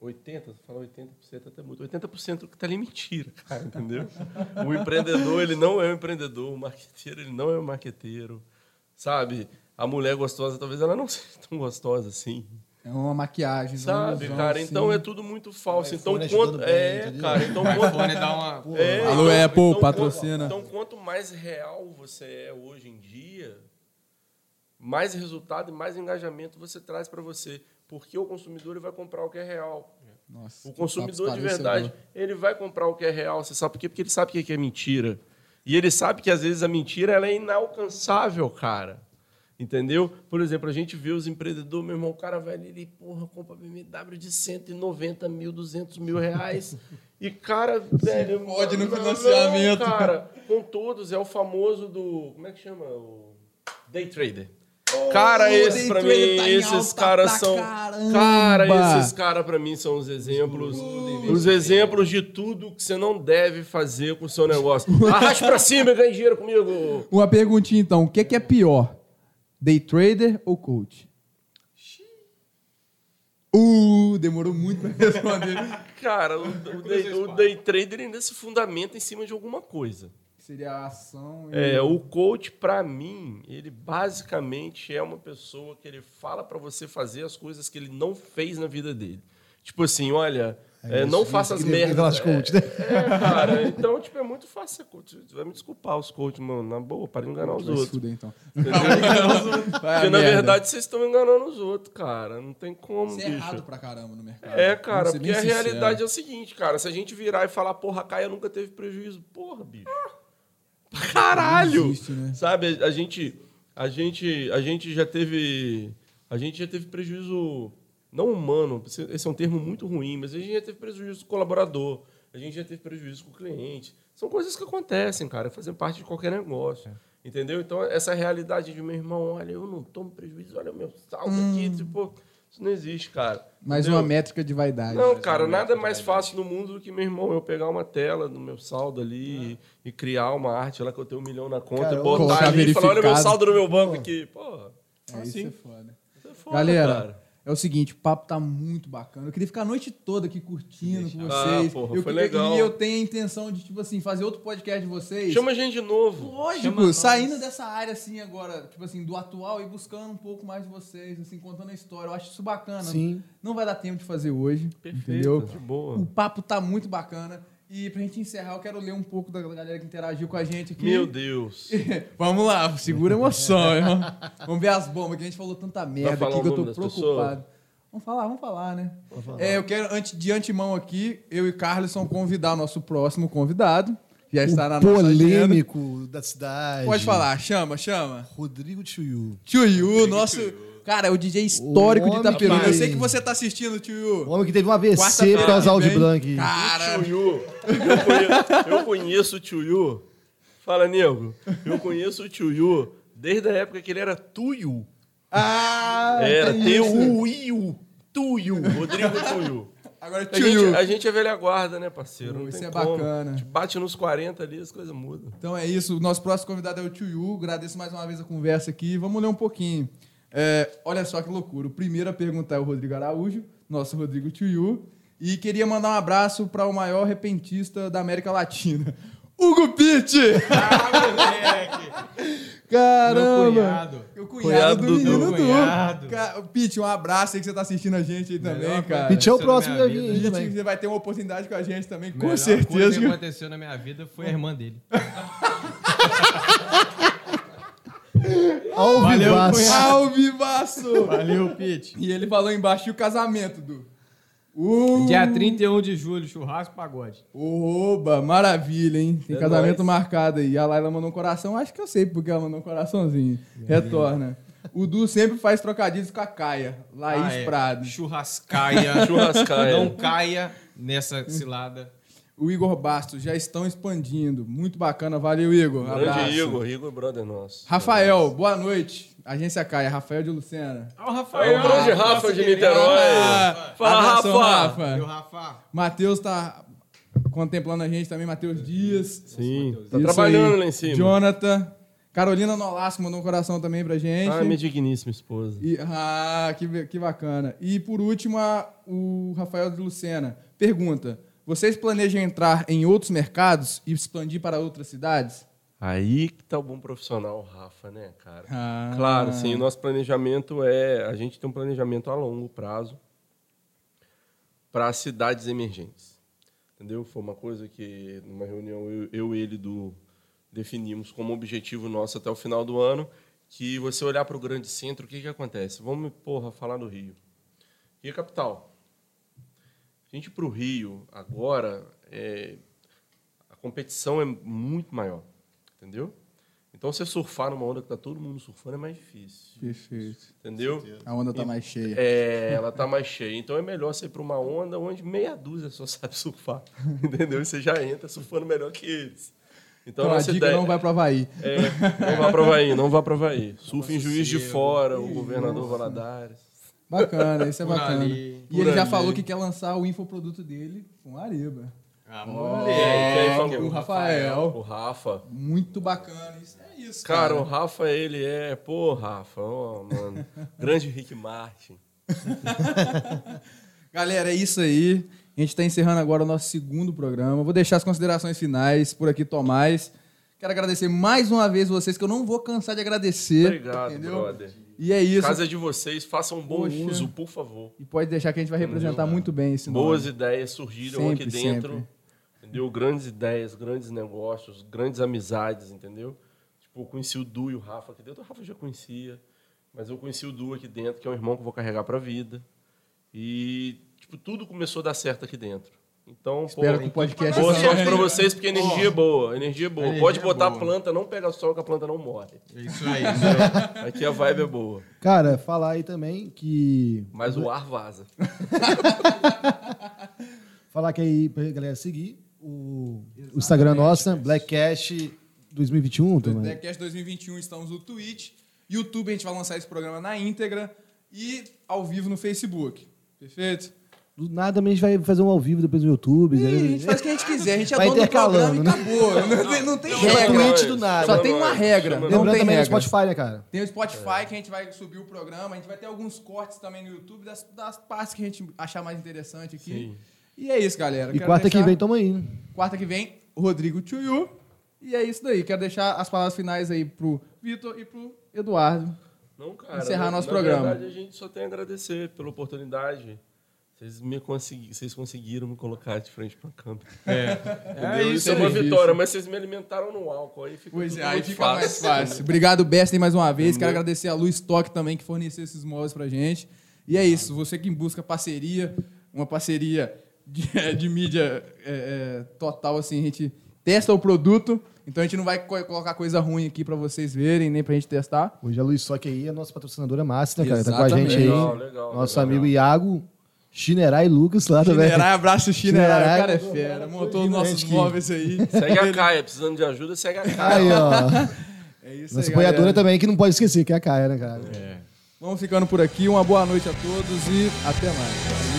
80, fala 80% até muito, 80% que está ali é mentira, *laughs* cara, entendeu? o empreendedor, ele não é um empreendedor, o marqueteiro, ele não é um marqueteiro, sabe? A mulher gostosa, talvez ela não *laughs* seja tão gostosa assim, É uma maquiagem. Sabe, cara? ilusão, Então assim. é tudo muito falso. Então, iPhone quanto. bem, É, entendeu? cara. Então, *laughs* quanto. dá uma. É, Alô, então- Apple, então, patrocina. Então, quanto mais real você é hoje em dia, mais resultado e mais engajamento você traz para você. Porque o consumidor ele vai comprar o que é real. Nossa, O consumidor de verdade, ele vai comprar o que é real. Você sabe por quê? Porque ele sabe o que é mentira. E ele sabe que às vezes a mentira ela é inalcançável, cara. Entendeu? Por exemplo, a gente vê os empreendedores, meu irmão, o cara vai ali, ele, porra, compra BMW de 190 mil, 200 mil reais. E, cara, velho. pode no financiamento. Não, cara, com todos, é o famoso do. Como é que chama? O Day Trader. Cara, day pra mim, tá esses caras são. caramba. Cara, esses caras pra mim são os exemplos. Os exemplos de tudo que você não deve fazer com o seu negócio. *laughs* Arraste pra cima e ganhe dinheiro comigo. Uma perguntinha então, o que que é pior? Day trader ou coach? Uh, demorou muito pra responder. *laughs* Cara, o, o day, o day trader ainda se fundamenta em cima de alguma coisa. Seria a ação e... É, o coach, pra mim, ele basicamente é uma pessoa que ele fala pra você fazer as coisas que ele não fez na vida dele. Tipo assim, olha, é, não faça as merdas. coach, né? É, cara, então, tipo, é muito fácil ser coach. Você vai me desculpar os coaches, mano, na boa, para de enganar os outros. fuder, então. Porque, na verdade, vocês estão enganando os outros, cara. Não tem como, Isso é bicho. errado pra caramba no mercado. É, cara, porque a sincero. realidade é o seguinte, cara. Se a gente virar e falar, porra, a Caia nunca teve prejuízo. Porra, bicho. Pra caralho. Existe, né? Sabe, a gente, a gente, a gente já teve, a gente já teve prejuízo não humano, esse é um termo muito ruim, mas a gente já teve prejuízo com o colaborador, a gente já teve prejuízo com o cliente. São coisas que acontecem, cara, fazem parte de qualquer negócio. Entendeu? Então, essa realidade de meu irmão, olha, eu não tomo prejuízo, olha o meu saldo aqui, tipo, isso não existe, cara. Mais Entendeu? uma métrica de vaidade. Não, cara, nada mais fácil no mundo do que, meu irmão, eu pegar uma tela do meu saldo ali e, e criar uma arte lá que eu tenho um milhão na conta e botar ali e falar, olha o meu saldo no meu banco aqui. Porra, É, isso assim. é foda. isso é foda, Galera, cara. É o seguinte, o papo tá muito bacana. Eu queria ficar a noite toda aqui curtindo com Ah, vocês. porra, eu, foi legal. E eu tenho a intenção de, tipo assim, fazer outro podcast de vocês. Chama a gente de novo. Lógico, Chama nós. saindo dessa área assim agora, tipo assim, do atual e buscando um pouco mais de vocês, assim, contando a história. Eu acho isso bacana. Sim. Não vai dar tempo de fazer hoje, Perfeito, entendeu? de boa. O papo tá muito bacana. E pra gente encerrar, eu quero ler um pouco da galera que interagiu com a gente aqui. Meu Deus. *laughs* Vamos lá, segura a emoção, irmão. Vamos ver as bombas, que a gente falou tanta merda falar aqui que eu tô preocupado. Vamos falar, vamos falar, né? É, eu quero, antes, de antemão aqui, eu e Carlson convidar o nosso próximo convidado. Já está na o nossa agenda. polêmico da cidade. Pode falar, chama, chama. Rodrigo Tchuyu. Tio Yu, nosso. Cara, é o DJ histórico O de que- Eu sei que você tá assistindo, Tio O Yu. homem que teve um AVC por causa de. Blanc. Cara, Tio Yu. Eu conheço, eu conheço o Tio Yu. Fala, nego. Eu conheço o Tio Yu desde a época que ele era Tuyu. ah, Era tem isso. T-U-I-U. Tuyu. Rodrigo Tuyu. Agora, A Tio gente, a gente é velha guarda, né, parceiro? Não isso é como. bacana. A gente bate nos 40 ali, as coisas mudam. Então é isso. O nosso próximo convidado é o Tio Yu. Agradeço mais uma vez a conversa aqui. Vamos ler um pouquinho. É, olha só que loucura. O primeiro a perguntar é o Rodrigo Araújo, nosso Rodrigo Tio Yu. E queria mandar um abraço para o maior repentista da América Latina, *laughs* Hugo Pitt! Ah, moleque! *laughs* Caramba! Meu cunhado. O cunhado, Cunhado do do- menino do cunhado. Ca- Pitt, um abraço aí que você tá assistindo a gente aí também, Melhor cara. Pitt é o próximo na a minha vir vida. Pitt, também. você vai ter uma oportunidade com a gente também, com Melhor certeza. coisa que aconteceu na minha vida foi a irmã dele. *laughs* *laughs* Ao Valeu, vivaço. cunhado. Ao vivaço! Valeu, Pete. E ele falou embaixo e o casamento, do. Uh, Dia 31 de julho, churrasco pagode. Oba, maravilha, hein? Tem É casamento nóis. marcado aí. A Laila mandou um coração, acho que eu sei porque ela mandou um coraçãozinho. Retorna. O Du sempre faz trocadilhos com a Caia, Laís Ah, é. Prado. Churrascaia. Churrascaia. Não caia nessa cilada. O Igor Bastos, já estão expandindo. Muito bacana, valeu, Igor. Abraço. Grande Igor, Igor brother nosso. Rafael, boa noite. Agência Caia, Rafael de Lucena. Ó, o É Rafael. o grande Rafa de Niterói. Ah, Fala, abração, Rafa. Meu Rafa. Matheus tá contemplando a gente também, Matheus Dias. Sim, tá Isso trabalhando aí. lá em cima. Jonathan. Carolina Nolasco mandou um coração também pra gente. Ah, minha digníssima esposa. E- ah, que, que bacana. E por último, a- o Rafael de Lucena pergunta: vocês planejam entrar em outros mercados e expandir para outras cidades? Aí que tá o bom profissional, Rafa, né, cara? Ah. Claro, sim, o nosso planejamento é. A gente tem um planejamento a longo prazo para cidades emergentes. Entendeu? Foi uma coisa que, numa reunião, eu, eu e ele do, definimos como objetivo nosso até o final do ano, que você olhar para o grande centro, o que, que acontece? Vamos, porra, falar do Rio. Rio é capital. A gente para o Rio, agora, é, a competição é muito maior. Entendeu? Então, você surfar numa onda que está todo mundo surfando é mais difícil. Perfeito. Entendeu? A onda tá mais cheia. É, ela tá mais cheia. Então é melhor você ir para uma onda onde meia dúzia só *laughs* sabe surfar. Entendeu? E você já entra surfando melhor que eles. Então, Então, a nossa dica ideia. não vai pro Havaí. É, não vá para Havaí, não vá para Havaí. Surfa em Juiz de Fora, o governador Valadares. Bacana, isso é Por bacana. ali, e ele por já ali. falou que quer lançar o infoproduto dele com Ariba. Ah, É, falou? o Rafael. O Rafa. Muito bacana. Isso é isso, Cara, cara. o Rafa, ele é. Pô, Rafa, ó, mano. Grande Rick Martin. *laughs* Galera, é isso aí. A gente está encerrando agora o nosso segundo programa. Vou deixar as considerações finais por aqui, Tomás. Quero agradecer mais uma vez vocês, que eu não vou cansar de agradecer. Obrigado, entendeu? brother. E é isso. Casa de vocês, façam um bom Poxa. uso, por favor. E pode deixar que a gente vai representar muito bem esse nome. Boas ideias surgiram Sempre, aqui dentro. sempre. Entendeu? Grandes ideias, grandes negócios, grandes amizades, entendeu? Tipo, eu conheci o Du e o Rafa aqui dentro. O Rafa já conhecia. Mas eu conheci o Du aqui dentro, que é um irmão que eu vou carregar pra vida. E, tipo, tudo começou a dar certo aqui dentro. Então, Espero pô, que o podcast... boa sorte pra vocês, porque a energia é boa. Energia é boa. energia Pode é botar boa. a planta, não pega sol, que a planta não morre. É isso aí. Aqui a vibe é boa. Cara, falar aí também que. Mas o ar vaza. *laughs* Falar que aí pra galera seguir o, o Instagram nosso, Blackcast 2021 também. Blackcast 2021 estamos no Twitch. YouTube a gente vai lançar esse programa na íntegra. E ao vivo no Facebook. Perfeito? Do nada também a gente vai fazer um ao vivo depois no YouTube. E a gente faz o que a gente quiser. A gente é *laughs* Vai dono do programa e né? acabou. *laughs* Não tem, não tem Chama regra. Twitch do nada. Só tem uma regra. Não. Lembrando tem também regra. Spotify, né, cara? Tem o Spotify que a gente vai subir o programa. A gente vai ter alguns cortes também no YouTube das, das partes que a gente achar mais interessante aqui. Sim. E é isso, galera. E Quero quarta que deixar- vem, tamo aí. né? Quarta que vem, Rodrigo Tchuyu. E é isso daí. Quero deixar as palavras finais aí pro Vitor e pro Eduardo. Não, cara. Encerrar na, nosso na programa. verdade, a gente só tem a agradecer pela oportunidade. Vocês, me consegui, vocês conseguiram me colocar de frente pra câmera. É, Entendeu? isso, é uma vitória, mas vocês me alimentaram no álcool. Aí fica Pois é, aí muito fica mais fácil. Obrigado, Bestem, mais uma vez. Quero agradecer a Luz Stock também, que forneceu esses móveis pra gente. E é isso. Você que busca parceria, uma parceria de, *laughs* de mídia é, é, total, assim, a gente testa o produto. Então a gente não vai co- colocar coisa ruim aqui pra vocês verem, nem pra gente testar. Hoje a Luiz Sock aí é a nossa patrocinadora máxima, cara? Tá com a gente aí. Legal, legal, Nosso legal. amigo Iago, Chinerai e Lucas lá também. Chinerai, abraço Chinerai, o Chinerai, cara é fera. Montou nossos aqui. móveis aí. Segue a Caia, precisando de ajuda, segue a Caia. Aí, ó. *laughs* É isso Nossa aí, apoiadora galera. também, que não pode esquecer, que é a Caia, né, cara? Vamos ficando por aqui. Uma boa noite a todos e até mais.